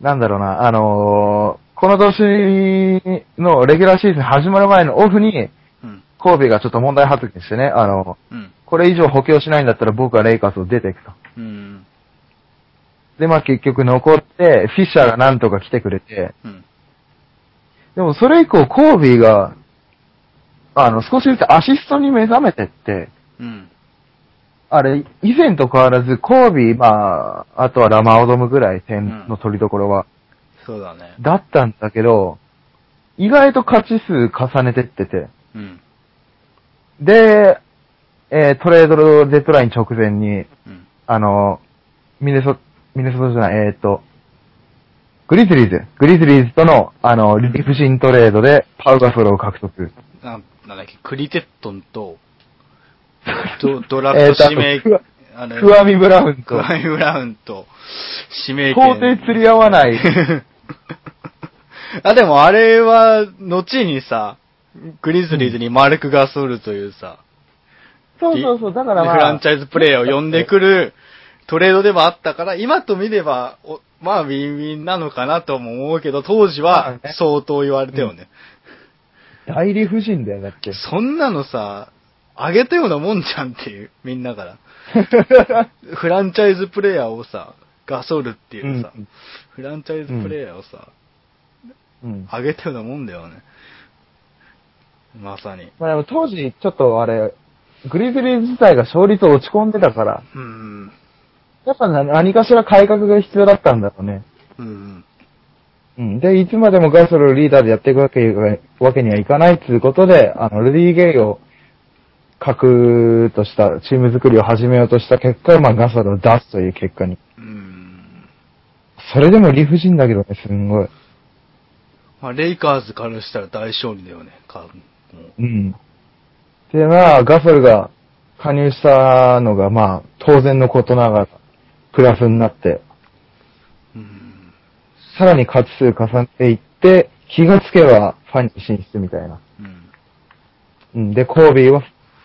S2: なんだろうな、あのーこの年のレギュラーシーズン始まる前のオフに、
S1: うん。
S2: コービーがちょっと問題発言してね、あの、
S1: うん。
S2: これ以上補強しないんだったら僕はレイカースを出ていくと。
S1: うん。
S2: で、まあ結局残って、フィッシャーがなんとか来てくれて、
S1: うん。
S2: でもそれ以降コービーが、あの、少しずつアシストに目覚めてって、
S1: うん。
S2: あれ、以前と変わらず、コービー、まあ、あとはラマオドムぐらい点の取りどころは、
S1: そうだね。
S2: だったんだけど、意外と勝ち数重ねてってて、
S1: うん。
S2: で、えートレードデッドライン直前に、
S1: うん。
S2: あの、ミネソ、ミネソタじゃない、えーっと、グリズリーズ、グリズリーズとの、あの、理不尽トレードでパウガソルを獲得。
S1: ななんだっけ、クリテットンと、ドドラフト指名、
S2: クワ
S1: あれ
S2: クワミブラウンと、
S1: クワミブラウンと、指名
S2: 到底釣り合わない。
S1: あ、でもあれは、後にさ、グリズリーズにマルク・ガソールというさ、
S2: そうそうそう、だからまあ、
S1: フランチャイズプレイヤーを呼んでくるトレードでもあったから、今と見れば、おまあ、ウィンウィンなのかなとも思うけど、当時
S2: まあ
S1: は
S2: ね
S1: 相当言われたよね。
S2: 大理不尽だよ、だって。
S1: そんなのさ、あげたようなもんじゃんっていう、みんなから。フランチャイズプレイヤーをさ、ガソルっていうさ、
S2: うん
S1: フランチャイズプレイヤーをさ、
S2: うん。
S1: 上げたようなもんだよね。まさに。
S2: まあでも当時、ちょっとあれ、グリズリーズ自体が勝率落ち込んでたから、
S1: うん。
S2: やっぱな何かしら改革が必要だったんだろうね。
S1: うん。
S2: うん。で、いつまでもガソルをリーダーでやっていくわけわけにはいかないっていうことで、あの、レディー・ゲイを核としたチーム作りを始めようとした結果、まあガソルを出すという結果に。
S1: うん。
S2: それでも理不尽だけどね、すんごい。
S1: まあ、レイカーズからしたら大勝利だよね、かもう
S2: うん。で、まあ、ガソルが加入したのが、まあ、当然のことながら、プラスになって、
S1: うん。
S2: さらに勝ち数重ねていって、気がつけばファンに進出みたいな。
S1: うん。
S2: うん。で、コービーは、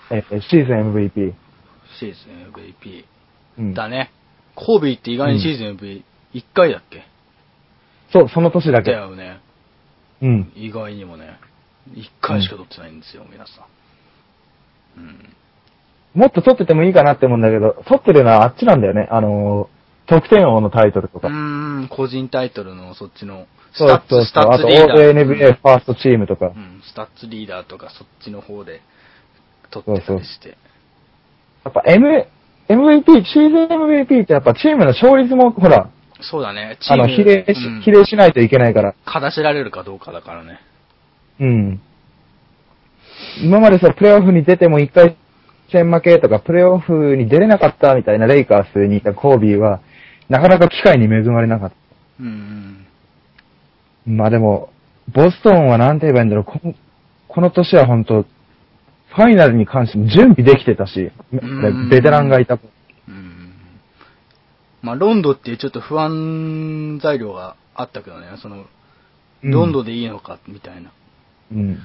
S2: えーシーズン MVP。
S1: シーズン MVP。
S2: うん。
S1: だね。コービーって意外にシーズン MVP、1回だっけ？
S2: そう、その年だ
S1: だ
S2: け。
S1: よね。
S2: うん。
S1: 意外にもね。1回しか取ってないんですよ、皆さん。うん。
S2: もっと取っててもいいかなって思うんだけど、取ってるのはあっちなんだよね。あのー、得点王のタイトルと
S1: う
S2: か。
S1: ーん、個人タイトルのそっちの、ス
S2: そう
S1: タッツ、ス
S2: そうそう。あと、
S1: タッツリーダー。
S2: NBA ファーストチームとか
S1: う。ん、スタッツリーダーとかそっちの方で取ってたりして。
S2: やっぱ M、MVP、シーズン MVP ってやっぱチームの勝率も、ほら、
S1: そうだね、チーム、
S2: あの、比例し
S1: うん、
S2: 比例しないといけないから。
S1: 勝たせられるかどうかだからね。
S2: うん。今までさ、プレイオフに出ても一回戦負けとか、プレイオフに出れなかったみたいなレイカースにいたコービーは、なかなか機会に恵まれなかった。
S1: うんうん。
S2: まあでも、ボストンはなんて言えばいいんだろう、このこの年は本当ファイナルに関しても準備できてたし、
S1: ん
S2: ベテランがいた。
S1: うんまあ、ロンドっていうちょっと不安材料があったけどね、その、
S2: うん
S1: ロンドでいいのか、みたいな。
S2: うん。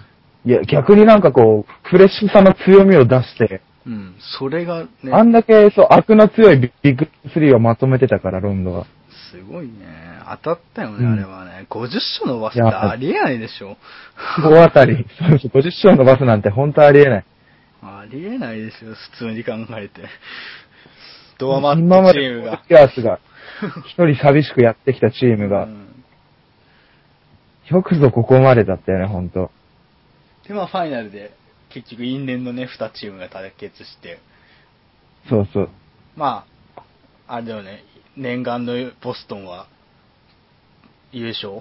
S2: いや、逆になんかこう、フレッシュさの強みを出して、
S1: うん。それがね、
S2: あんだけそう、悪の強いビッグ3をまとめてたから、ロンドは。
S1: すごいね。当たったよね、
S2: うん
S1: あれはね。50勝伸ばすってありえないでしょ。
S2: 大当たり。そうそう、50勝伸ばすなんて本当ありえない。
S1: ありえないですよ、普通に考えて。ドアマッ
S2: 今まで
S1: トチームが。
S2: ピアスが、一人寂しくやってきたチームが、
S1: うん
S2: よくぞここまでだったよね、本当
S1: で、まあ、ファイナルで、結局、因縁のね、2チームが対決して、
S2: そうそう。
S1: まあ、あれだよね、念願のボストンは、優勝？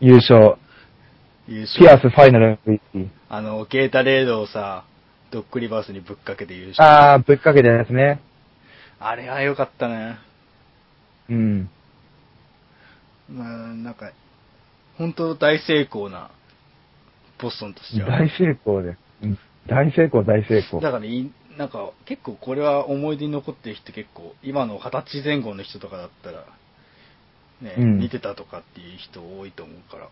S2: 優勝。
S1: 優勝。
S2: ピアスファイナル MVP。
S1: あの、ゲータレードをさ、ドックリバースにぶっかけて優勝。
S2: あー、ぶっかけたやつね。
S1: あれは良かったね。
S2: うん。
S1: まあ、なんか、本当大成功な、ボストンとしては。
S2: 大成功で。うん大成功、大成功。
S1: だからなんか、結構これは思い出に残ってる人結構、今の二十歳前後の人とかだったら、ね、
S2: うん
S1: 見てたとかっていう人多いと思うから、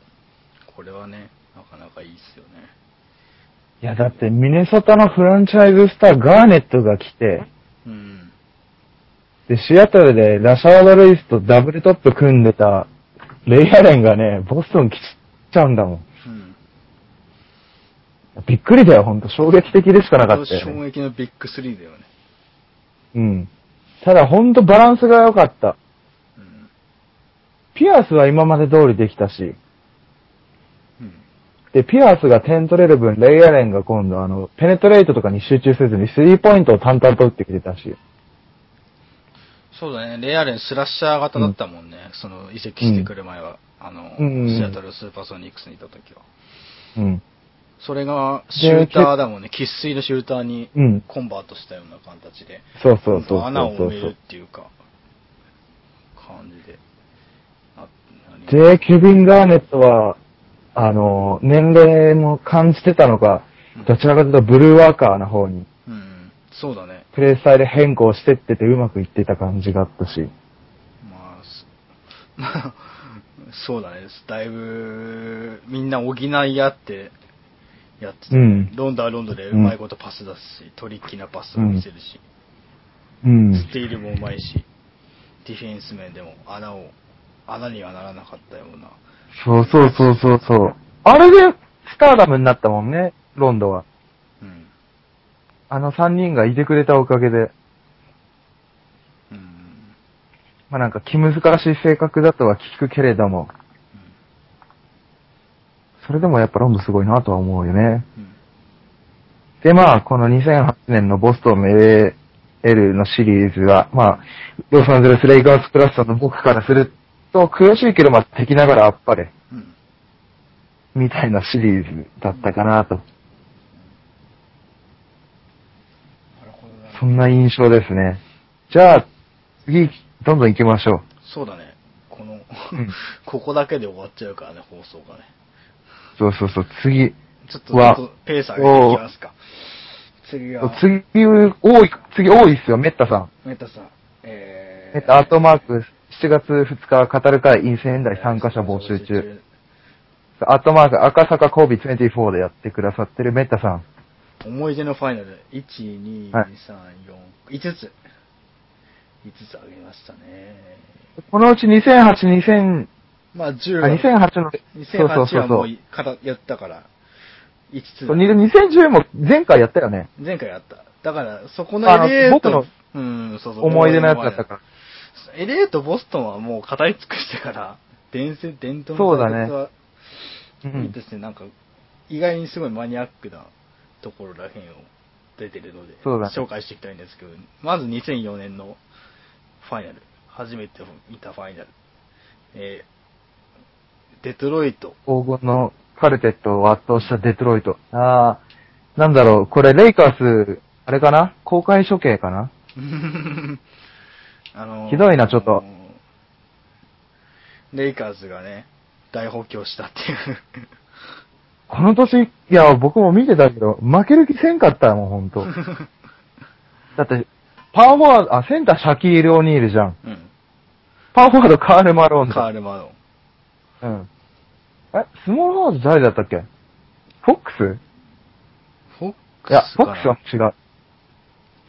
S1: これはね、なかなかいいっすよね。
S2: いや、だって、ミネソタのフランチャイズスター、ガーネットが来て、
S1: うん。
S2: で、シアトルでラシャード・ルイスとダブルトップ組んでた、レイアレンがね、ボストン来ちゃうんだもん。
S1: うん。
S2: びっくりだよ、ほんと。衝撃的でしかなかったよ、
S1: 衝
S2: ね。
S1: 撃のビッグスリーだよね。
S2: うん。ただ、ほんとバランスが良かった。
S1: うん。
S2: ピアスは今まで通りできたし、
S1: うん。
S2: で、ピアスが点取れる分、レイアレンが今度、あの、ペネトレートとかに集中せずに、スリーポイントを淡々と打ってきてたし。
S1: そうだね、レイアレンスラッシャー型だったもんね、その移籍してくる前は、あの、
S2: うん。
S1: シアトルスーパーソニックスにいた時は。
S2: うん。
S1: それがシューターだもんね、喫水のシューターに
S2: うん。
S1: コンバートしたような形で、
S2: そうそうそうそう
S1: 穴を
S2: そう
S1: 埋めるっていうか、感じで。
S2: で、ケビン・ガーネットは、あの、年齢も感じてたのか、どちらかというとブルーワーカーな方に、
S1: うん、そうだね。
S2: プレイスタイル変更してっててうまくいってた感じがあったし。
S1: まあ、すまあ、そうだね。だいぶ、みんな補い合ってやってて、
S2: うん
S1: ロンドはロンドでうまいことパス出すし、トリッキーなパスを見せるし、
S2: うん。
S1: スティールもうまいし、ディフェンス面でも穴を、穴にはならなかったような。
S2: そうそうそうそうそう。あれでスターダムになったもんね、ロンドは。
S1: うん。
S2: あの3人がいてくれたおかげで。まあなんか気難しい性格だとは聞くけれども、それでもやっぱロンドンすごいなとは思うよね。
S1: うん。
S2: で、まあ、この2008年のボストン LL のシリーズは、まあ、ロサンゼルス・レイカーズクラスターの僕からすると、悔しいけど、まあ、敵ながらあっぱれ、
S1: うん。
S2: みたいなシリーズだったかなと。
S1: なるほどな。
S2: そんな印象ですね。じゃあ、次、どんどん行きましょう。
S1: そうだね。この、
S2: ん
S1: ここだけで終わっちゃうからね、放送がね。
S2: そうそうそう、次。
S1: ちょっとっとペース上げていきますか。次は、
S2: 次、多い、次多いっすよ、メッタさん。
S1: メタさん。えー、
S2: メッタアートマーク、7月2日、語る会、陰仙台参加者募集中。。アットマーク、赤坂コービ24でやってくださってるメッタさん。
S1: 思い出のファイナル、1、2、
S2: はい
S1: 3、4、5つ。5つあげましたね。
S2: このうち2008、2000、
S1: まあ、10
S2: あ、
S1: は、
S2: 2008の、そうそう
S1: 2008
S2: そうそう。
S1: はもうやったから、5つだ。
S2: そう2010も前回やったよね。
S1: 前回やった。だから、そこの
S2: あの
S1: LA と、
S2: 僕の
S1: うん、そうそう。
S2: 思い出のやつだったから。
S1: LA とボストンはもう語り尽くしてから、伝説、伝統
S2: そうだね
S1: 対決は、
S2: うん
S1: いいですね、なんか、意外にすごいマニアックなところらへんを出てるので、
S2: そうだね
S1: 紹介していきたいんですけど、まず2004年のファイナル、初めて見たファイナル、えー、デトロイト、
S2: 黄金のカルテットを圧倒したデトロイト。あー、なんだろう、これレイカース、あれかな？公開処刑かな？
S1: あのー
S2: ひどいなちょっと。
S1: レイカーズがね、大補強したっていう。
S2: この年、いや、僕も見てたけど、負ける気せんかったもん、ほんと。だって、パワーフォワード、あ、センターシャキール・オニールじゃん。
S1: うん。
S2: パワーフォワードカール・マローンだ。
S1: カール・マドン。
S2: うん。え、スモールフォワード誰だったっけ？フォックス？
S1: フォックス
S2: いや、フォックスは違う。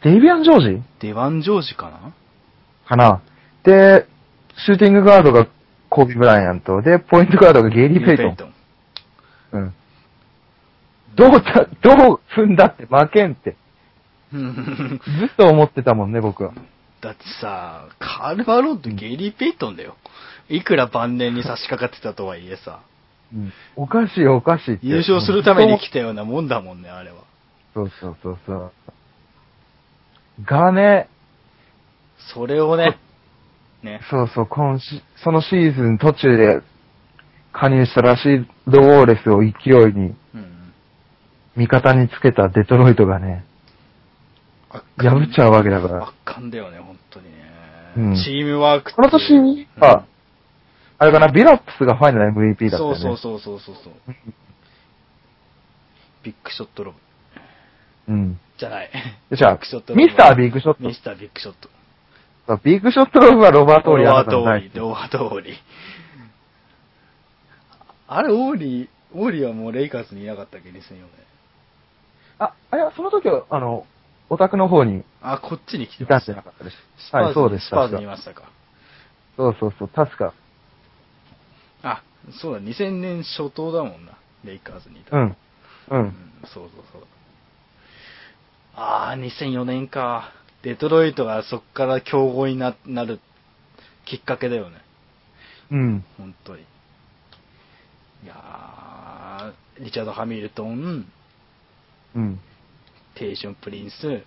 S2: デイビアン・ジョージ？
S1: デワン・ジョージかな？
S2: かなで、シューティングガードがコービー・ブライアント。で、ポイントガードがゲイリー・ペイトン。
S1: ン。
S2: うん。どうた、どう踏んだって負けんって。
S1: う ん
S2: ずっと思ってたもんね、僕は。
S1: だってさ、カール・マロンとゲイリー・ペイトンだよ。いくら晩年に差し掛かってたとはいえさ、
S2: うん。おかしいおかしいって。
S1: 優勝するために来たようなもんだもんね、あれは。
S2: そうそうそうそう。がね、
S1: それをね、ね、
S2: そうそう、今し、そのシーズン途中で加入したラシード・ウォーレスを勢いに
S1: うん。
S2: 味方につけたデトロイトがね、
S1: 圧
S2: 破っちゃうわけだから。
S1: 圧巻だよね、本当にね。
S2: うん
S1: チームワーク
S2: この年には、あれかな、ビラップスがファイナル MVP だったよね。
S1: そうそうそうそうそう。ビッグショットロブ。
S2: うん。
S1: じゃない。
S2: じゃあミスタービッグショット
S1: ミスタービッグショット。
S2: ビッグショットロブはロバート・オーリー
S1: ロバート・オーリー、ロバート・オーリー。あれ、オーリー、オーリーはもうレイカーズにいなかったっけ、2004年。
S2: あ、あれはその時は、あの、オタクの方に
S1: あ、こっちに来て
S2: いたん
S1: ました。
S2: じゃなかったです。はい、そうです。
S1: スパーズにいましたか。
S2: そうそうそう、確か。
S1: あ、そうだ、2000年初頭だもんな、レイカーズにいた。
S2: うん。う
S1: うん
S2: ん。
S1: そうそうそう。ああ、2004年か。デトロイトがそっから強豪にななるきっかけだよね。
S2: うん。
S1: 本当に。いやー、リチャード・ハミルトン、
S2: うん。
S1: テイション・プリンス、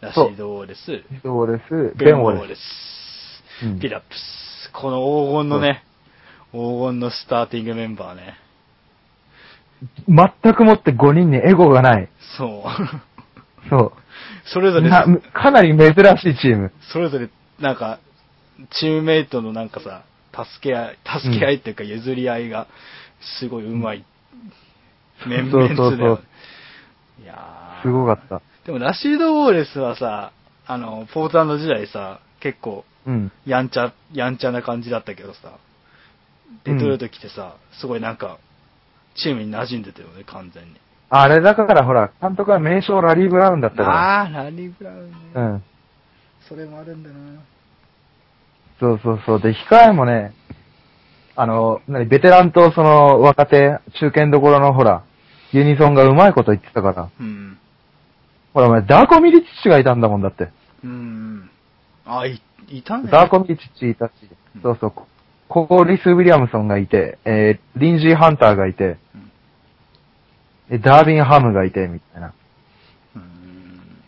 S1: ラシード・ウォーレス、
S2: ウォーレス、
S1: ベン・
S2: ウォーレ
S1: ス
S2: ス。、うん
S1: ピラップス。この黄金のね、黄金のスターティングメンバーね。
S2: 全くもって5人にエゴがない。
S1: そう。
S2: そ
S1: それぞ
S2: う。
S1: れ、
S2: なかなり珍しいチーム。
S1: それぞれ、なんか、チームメイトのなんかさ、助け合い、助け合いっていうか譲り合いが、すごいうまい、メン
S2: そう
S1: メンツ
S2: そうそう
S1: だよね。いやー
S2: すごかった。
S1: でも、ラシード・ウォーレスはさ、あの、ポートランド時代さ、結構、
S2: うん。
S1: やんちゃ、やんちゃな感じだったけどさ、デトロイト来てさ、すごいなんか、チームに馴染んでたよね、完全に。
S2: あれだからほら、監督は名称ラリー・ブラウンだったから。
S1: ああー、ラリー・ブラウンね。
S2: うん。
S1: それもあるんだな。
S2: そうそうそう。で、控えもね、あの、なに、ベテランとその若手、中堅どころのほら、ユニソンがうまいこと言ってたから。
S1: うん。
S2: ほら、お前、ダーコ・ミリッチがいたんだもんだって。
S1: うん。あ、い、いたね。
S2: ダーコミッチいたし、そうそう、ココリス・ウィリアムソンがいて、えー、リンジー・ハンターがいて、えダービン・ハムがいて、みたいな。
S1: うーん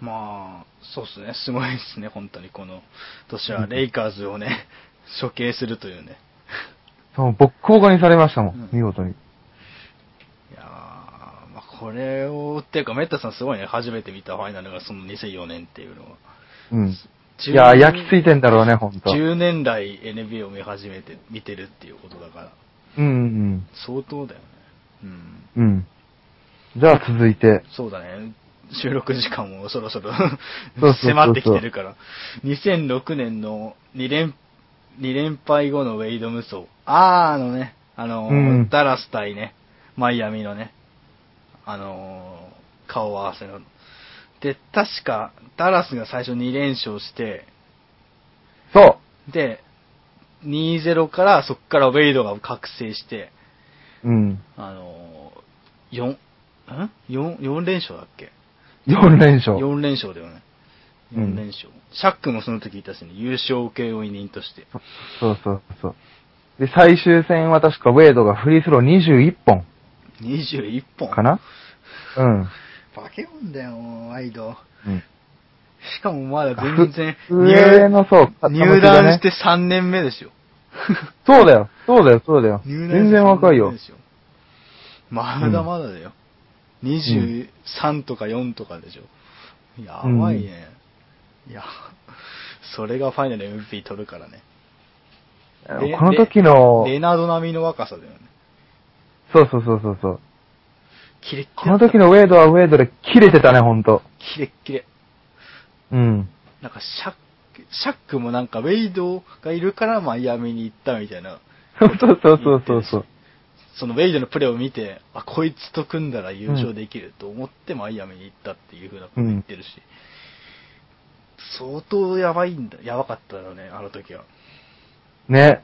S1: まあ、そうですね。すごいですね、本当にこの年はレイカーズをね、処刑するというね。
S2: そう、ボッコボコにされましたもん、
S1: うん
S2: 見事に。
S1: これを、っていうか、メッタさんすごいね、初めて見たファイナルがその2004年っていうのは。
S2: うん。い
S1: 10
S2: やー、焼き付いてんだろうね、ほんと。
S1: 10年来 NBA を見始めて、見てるっていうことだから、
S2: うんうん
S1: 相当だよね。うん。
S2: うん。うん。じゃあ続いて、
S1: そうだね。収録時間もそろそろ迫ってきてるから。2006年の2連、2連敗後のウェイド無双。あー、あのね、あのー
S2: うん
S1: ダラス対ね、マイアミのね、あのー顔合わせの。で、確か、ダラスが最初2連勝して、
S2: そ
S1: で、2-0からそっからウェイドが覚醒して、
S2: ううん。
S1: あのー、4、ん ?4、4連勝だっけ
S2: ？4連勝。
S1: 4連勝だよね。
S2: うん
S1: 4連勝。シャックもその時いたしね、優勝請負人として。
S2: そうそうそう。で、最終戦は確かウェイドがフリースロー21本
S1: 21本。
S2: かな？うん。
S1: バケモンだよ、ワイド。
S2: うん。
S1: しかもまだ全然、
S2: 上のそう、
S1: 入団して3年目ですよ。
S2: そうだよ、そうだよ、そうだよ。全然若いよ
S1: 3年目で。すよまだまだだよ。23とか4とかでしょ。やばいね。いや、それがファイナル MVP 取るからね。レ
S2: この時の、
S1: レナード並みの若さだよね。
S2: そうそうそうそうそう。
S1: キレッキレ
S2: この時のウェイドはウェイドで切れてたね、ほんと。
S1: キレッキレ。
S2: うん。
S1: なんかシャック、シャックもなんかウェイドがいるからマイアミに行ったみたいな。
S2: そうそうそうそうそう。
S1: そのウェイドのプレーを見て、あ、こいつと組んだら優勝できると思ってマイアミに行ったっていう風なこと言ってるし。相当やばいんだ、やばかったよね、あの時は。
S2: ね。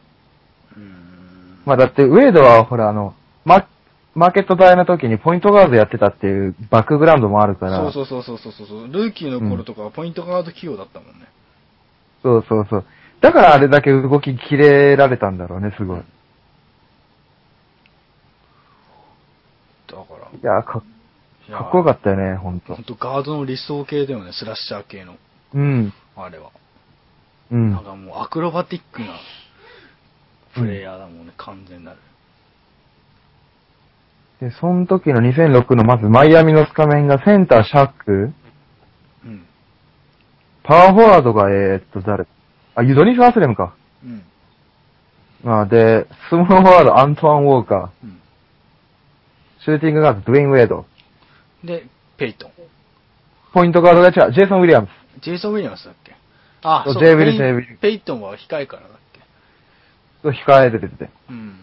S1: うーん。
S2: まあだって、ウェイドはほら、あの、ママーケット代の時にポイントガードやってたっていうバックグラウンドもあるから。
S1: そうそうそうそうそうそう。ルーキーの頃とかはポイントガード企業だったもんね。
S2: そうそうそう。だからあれだけ動き切れられたんだろうね、すごい。
S1: だから。
S2: いや、かかっこよかったよね、ほんと
S1: ほん。とガードの理想系だよね、スラッシャー系の。
S2: うん。
S1: あれは。
S2: うん
S1: なん。かもうアクロバティックなプレイヤーだもんね、完全なる。
S2: で、その時の2006のまずマイアミのスカメンがセンターシャック、
S1: うん。
S2: パワーフォワードが、えー、っと、誰？あ、ユドニス・アスレムか。
S1: うん。
S2: まあ、で、スモールフォワード、アントワン・ウォーカー。
S1: うん。
S2: シューティングガード、ドゥエイン・ウェイド。
S1: で、ペイトン。
S2: ポイントガードが違う、ジェイソン・ウィリアムス。
S1: ジェイソン・ウィリアムスだっけ？あ、
S2: そう
S1: そう、
S2: ジェイウィル
S1: ペイ
S2: ジェイウィル
S1: ペイトンは控えからだっけ？
S2: と控えててて。
S1: うん。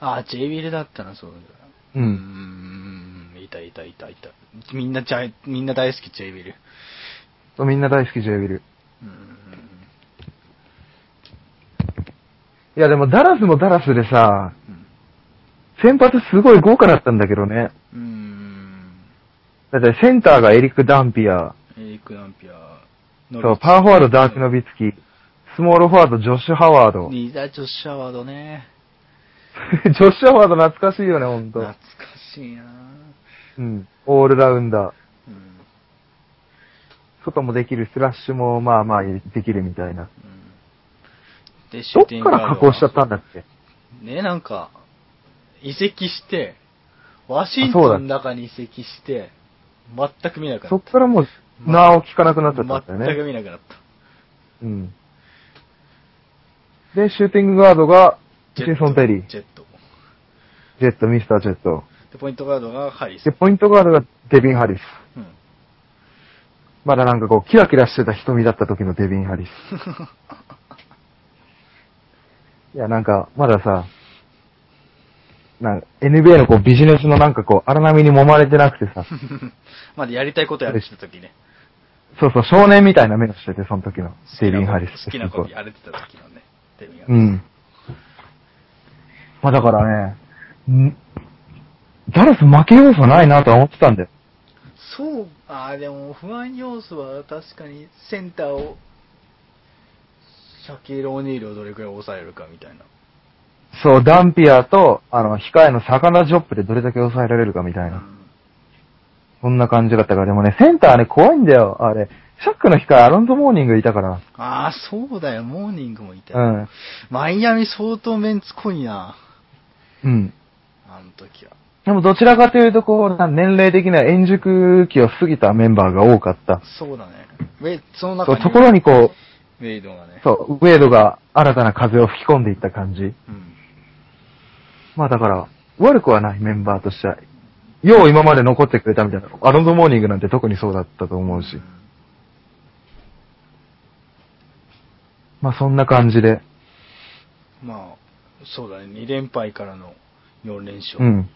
S1: あ、ジェイウィルだったな、そうだ。
S2: う。
S1: うんん。いたいたいたいた。みんなジャイ、みんな大好き、ジェイウィル。
S2: そうみんな大好き、ジェイウィル。
S1: うん。
S2: いや、でもダラスもダラスでさ、
S1: うん。
S2: 先発すごい豪華だったんだけどね。
S1: うん。
S2: だってセンターがエリック・ダンピア、
S1: エリック・ナンピア。
S2: そう、パワーフォワード、ダーク・ノビツキ、スモールフォワード、ジョッシュ・ハワード。
S1: ニーダ・ジョッシュ・アワードね。
S2: ジョッシュ・ハワード懐かしいよね、ほんと
S1: 懐。かしいな
S2: うん。オールラウンダー。
S1: うん。
S2: 外もできる、スラッシュもまあまあできるみたいな。
S1: うんで、シ
S2: どっから加工しちゃったんだっけ？
S1: ね、なんか、移籍して、ワシントンの中に移籍して、全く見なくなった。
S2: そっからもう、名を聞かなくなっちゃったんだよ
S1: 全く
S2: ね。
S1: 見なくなった。
S2: うん。で、シューティングガードが、ジ
S1: ジェット
S2: ェイソン・テリー。
S1: ジェット。
S2: ジェット、ミスター・ジェット。
S1: で、ポイントガードがハリス
S2: で、。ポイントガードがデビン・ハリス。
S1: うん。
S2: まだなんかこう、キラキラしてた瞳だった時のデビン・ハリス。いや、なんか、まださ、なんか NBA のこうビジネスのなんかこう、荒波に揉まれてなくてさ、
S1: まだやりたいことやってた時ね。
S2: そうそう、少年みたいな目をしてて、その時のデビン・ハリス。
S1: 好きなことやれてた時のね、デビン・ハリス。
S2: うん。まあだからね、んダラス負け要素ないなとは思ってたんだよ。
S1: そう、あーでも不安要素は確かにセンターを、シャキール・オニールをどれくらい抑えるかみたいな。
S2: そう、ダンピアと、あの、控えのサガナ・ジョップでどれだけ抑えられるかみたいな。そんな感じだったから、でもね、センターね、怖いんだよ。あれ、シャックの控え、アロンゾモーニングいたから。
S1: ああ、そうだよ、モーニングもいたよ。
S2: うん。
S1: マイアミ相当メンツ濃いな、
S2: うん。
S1: あの時は。
S2: でもどちらかというと、こう、な年齢的には円熟期を過ぎたメンバーが多かった。
S1: そうだね。ウェイその中
S2: うところにこ
S1: ウェイドがね
S2: う、。そう、ウェイドが新たな風を吹き込んでいった感じ。
S1: うん。
S2: まあだから、悪くはないメンバーとしては。よう今まで残ってくれたみたいな。アロンドモーニングなんて特にそうだったと思うし。まあそんな感じで。
S1: まあ、そうだね、2連敗からの4連勝。
S2: うん。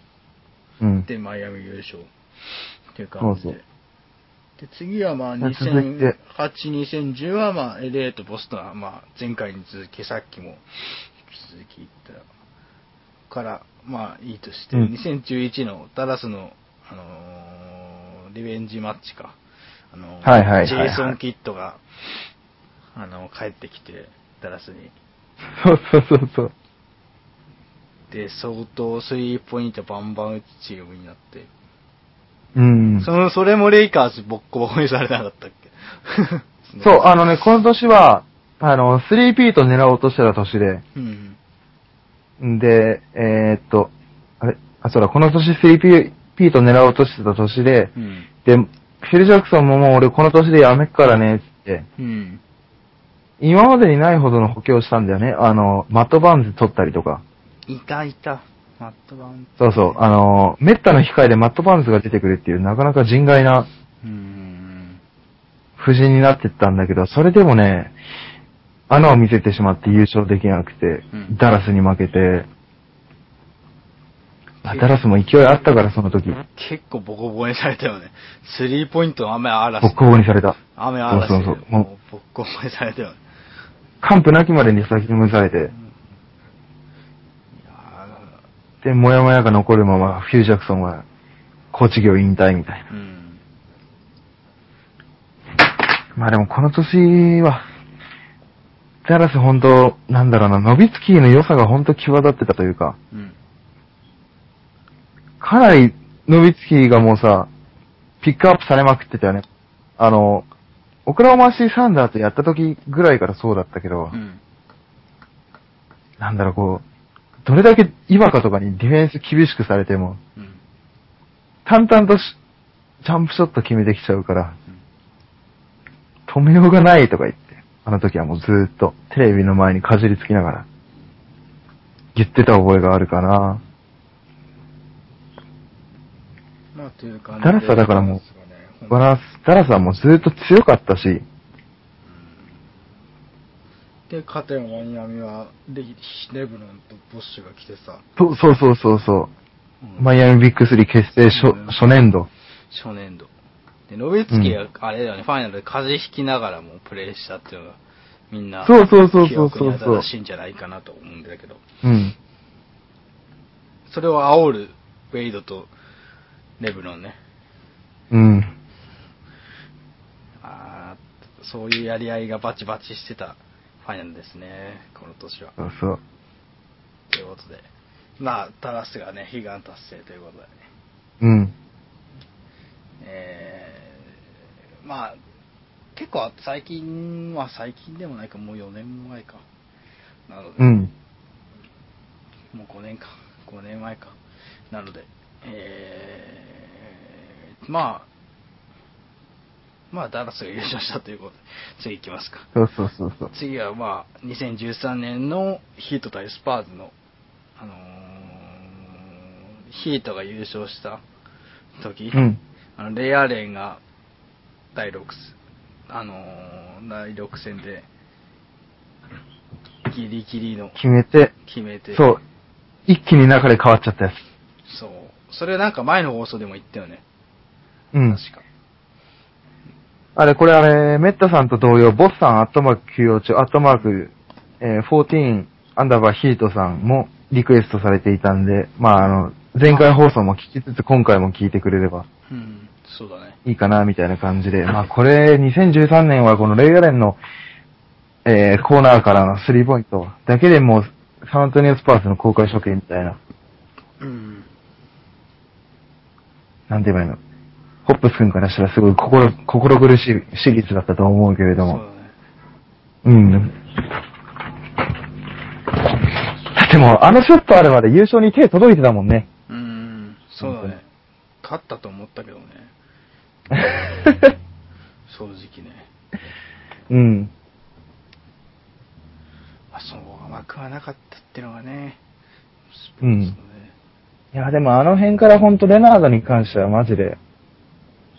S2: うん。
S1: で、マイアミ優勝。っていう感じで。
S2: そうそう
S1: で、次はまあ、
S2: じゃあ続いて
S1: 2008、2010はまあ、LA とボストンはまあ、前回に続き、さっきも引き続き言ったから、まあ、いいとして、
S2: うん
S1: 2011のダラスの、あのーリベンジマッチか。あのー
S2: はいはい
S1: ジェイソン・キッドが、あの、帰ってきて、ダラスに。
S2: そうそうそうそう。
S1: で、相当スリーポイントバンバン打つチームになって。
S2: うん。
S1: その、それもレイカーズボッコボコにされなかったっけ？
S2: そう、あのね、この年は、あの、3ピート狙おうとしてた年で、
S1: うん。
S2: んで、えーっと、あれ？あ、そうだ、この年3ピピート狙おうとしてた年で、
S1: うん。
S2: で、フィル・ジャクソンももう俺この年でやめっからね、つって、
S1: うん。
S2: 今までにないほどの補強したんだよね。あの、マットバーンズ取ったりとか。
S1: いたいた。マットバン。
S2: そうそう、あの、メッタの控えでマットバーンズが出てくるっていう、なかなか人外な
S1: うん。
S2: 布陣になってったんだけど、それでもね、穴を見せてしまって優勝できなくて、
S1: うん
S2: ダラスに負けて、あダラスも勢いあったから、その時。
S1: 結構ボコボコにされたよね。スリーポイントの雨
S2: ボ
S1: 嵐。
S2: ッコボコにされた。
S1: 雨嵐で。
S2: そうそうそう
S1: もうボッコボコにされたよね。
S2: 完膚なきまでに先に蒸されて、
S1: いや
S2: で、もやもやが残るまま、フュー・ジャクソンは、コーチ業引退みたいな。
S1: ーうん。
S2: まあでもこの年は、ダラス本当なんだろうな、ノビツキーの良さが本当際立ってたというか、
S1: うん。
S2: かなりノビツキーがもうさ、ピックアップされまくってたよね。あの、オクラオマシー・サンダーとやった時ぐらいからそうだったけど、
S1: うん。
S2: なんだろうこう、どれだけ今かとかにディフェンス厳しくされても、
S1: うん。
S2: 淡々としジャンプショット決めてきちゃうから、止めようがないとか言って、あの時はもうずーっとテレビの前にかじりつきながら、言ってた覚えがあるかな。
S1: まあ、という感じで。
S2: ダラスはだからもう
S1: そうね
S2: バランス、ダラスはもうずーっと強かったし、
S1: で、勝てマイアミはレ、レブロンとボッシュが来てさ、
S2: そうそうそうそうそう。
S1: うん
S2: マイアミビッグ3結成初
S1: うん
S2: 初年度。
S1: 初年度。で、ノベツキがあれだよね、ファイナルで風邪ひきながらもプレイしたっていうのが、みんな、
S2: そうそうそうそうそう
S1: 記憶に新しいんじゃないかなと思うんだけど、
S2: うん。
S1: それを煽るウェイドとレブロンね。
S2: うん。
S1: あーそういうやり合いがバチバチしてたファイナルですね、この年は。
S2: そうそう。
S1: ということで。まあ、タラスがね、悲願達成ということでね。
S2: うん。
S1: えー、まあ、結構最近は最近でもないか、もう4年前か。なので、
S2: うん。
S1: もう5年か。5年前か。なので、えー、まあ、まあ、ダラスが優勝したということで、次行きますか。
S2: そうそうそうそう。
S1: 次はまあ、2013年のヒート対スパーズの、あのーヒートが優勝した時、
S2: うん。
S1: あのレアレンが第6、あのー第6戦で、ギリギリの
S2: 決めて、
S1: 決めて、
S2: そう。一気に流れ変わっちゃったやつ。
S1: そう。それなんか前の放送でも言ったよね。
S2: うん。
S1: 確か。
S2: あれ、これあれ、メッタさんと同様、ボスさん、アットマーク休養中、アットマーク、えー、14、アンダーバーヒートさんもリクエストされていたんで、まああの、前回放送も聞きつつ、今回も聞いてくれれば、
S1: うん。そうだね。
S2: いいかな、みたいな感じで。まあこれ、2013年はこのレイガレンの、えー、コーナーからのスリーポイントだけでもう、サントニオスパースの公開処刑みたいな、
S1: うん。
S2: なんて言えばいいの？ホップス君からしたらすごい心、心苦しいシリーズだったと思うけれども。
S1: そうだね。
S2: うん。だってもう、あのショットあるまで優勝に手届いてたもんね。
S1: うん。そうだね。勝ったと思ったけどね。正直ね。
S2: うん。
S1: まあ、そう、枠はなかったってのがね。
S2: うん
S1: そうね
S2: いや、でもあの辺からほんとレナードに関してはマジで、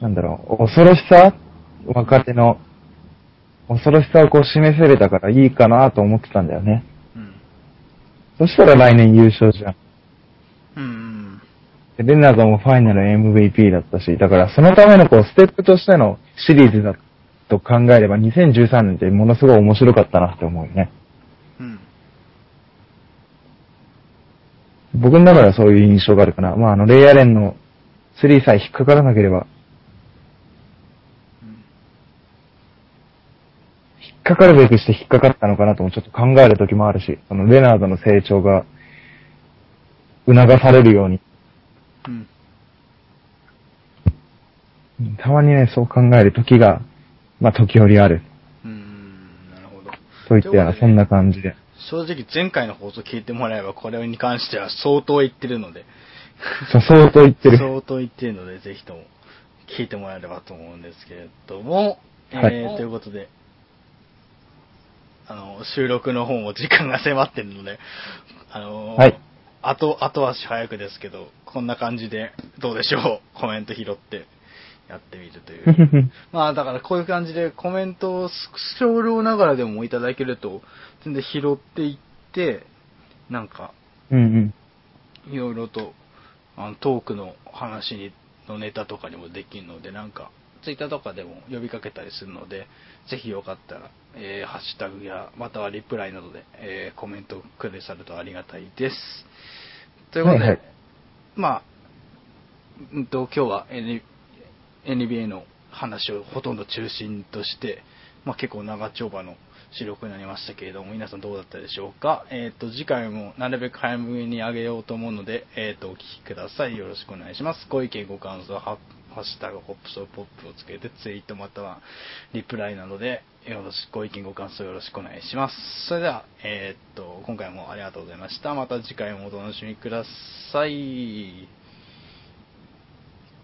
S2: なんだろう、恐ろしさ若手の、恐ろしさをこう示せれたからいいかなと思ってたんだよね。
S1: うん。
S2: そしたら来年優勝じゃん。
S1: うん。
S2: でレナードもファイナル MVP だったし、だからそのためのこうステップとしてのシリーズだと考えれば2013年ってものすごい面白かったなって思うよね。
S1: うん。
S2: 僕の中ではそういう印象があるかな。まああのレイアレンの3さえ引っかからなければ、
S1: うん
S2: 引っかかるべくして引っかかったのかなともちょっと考える時もあるし、そのレナードの成長が促されるように。
S1: うん。
S2: うんたまにね、そう考える時が、まあ時折ある。
S1: うん。なるほど。
S2: といったような、そんな感じで。
S1: 正直前回の放送聞いてもらえばこれに関しては相当言ってるので。
S2: そう相当言ってる。
S1: 相当言ってるので、ぜひとも聞いてもらえればと思うんですけれども、
S2: はい
S1: えー、ということで、あの、収録の方も時間が迫ってるので、あの、
S2: はい
S1: 後、後足早くですけど、こんな感じでどうでしょう？コメント拾ってやってみるという。まあだからこういう感じでコメントを少量ながらでもいただけると、全然拾っていって、なんか、
S2: うんうん。
S1: いろいろと、あの、トークの話にのネタとかにもできるので、なんか、ツイッターとかでも呼びかけたりするので、ぜひよかったら、えーハッシュタグや、またはリプライなどで、えーコメントくれさるとありがたいです。ということで、
S2: はいはい
S1: まあ、うんと、今日は NBA の話をほとんど中心として、まあ結構長丁場の収録になりましたけれども、皆さんどうだったでしょうか？えっ、と、次回もなるべく早めに上げようと思うので、えっ、と、お聞きください。よろしくお願いします。ご意見、ご感想、ハハッシュタグ、ホップソーポップをつけて、ツイートまたはリプライなどで、よろしく、ご意見、ご感想よろしくお願いします。それでは、えっ、と、今回もありがとうございました。また次回もお楽しみください。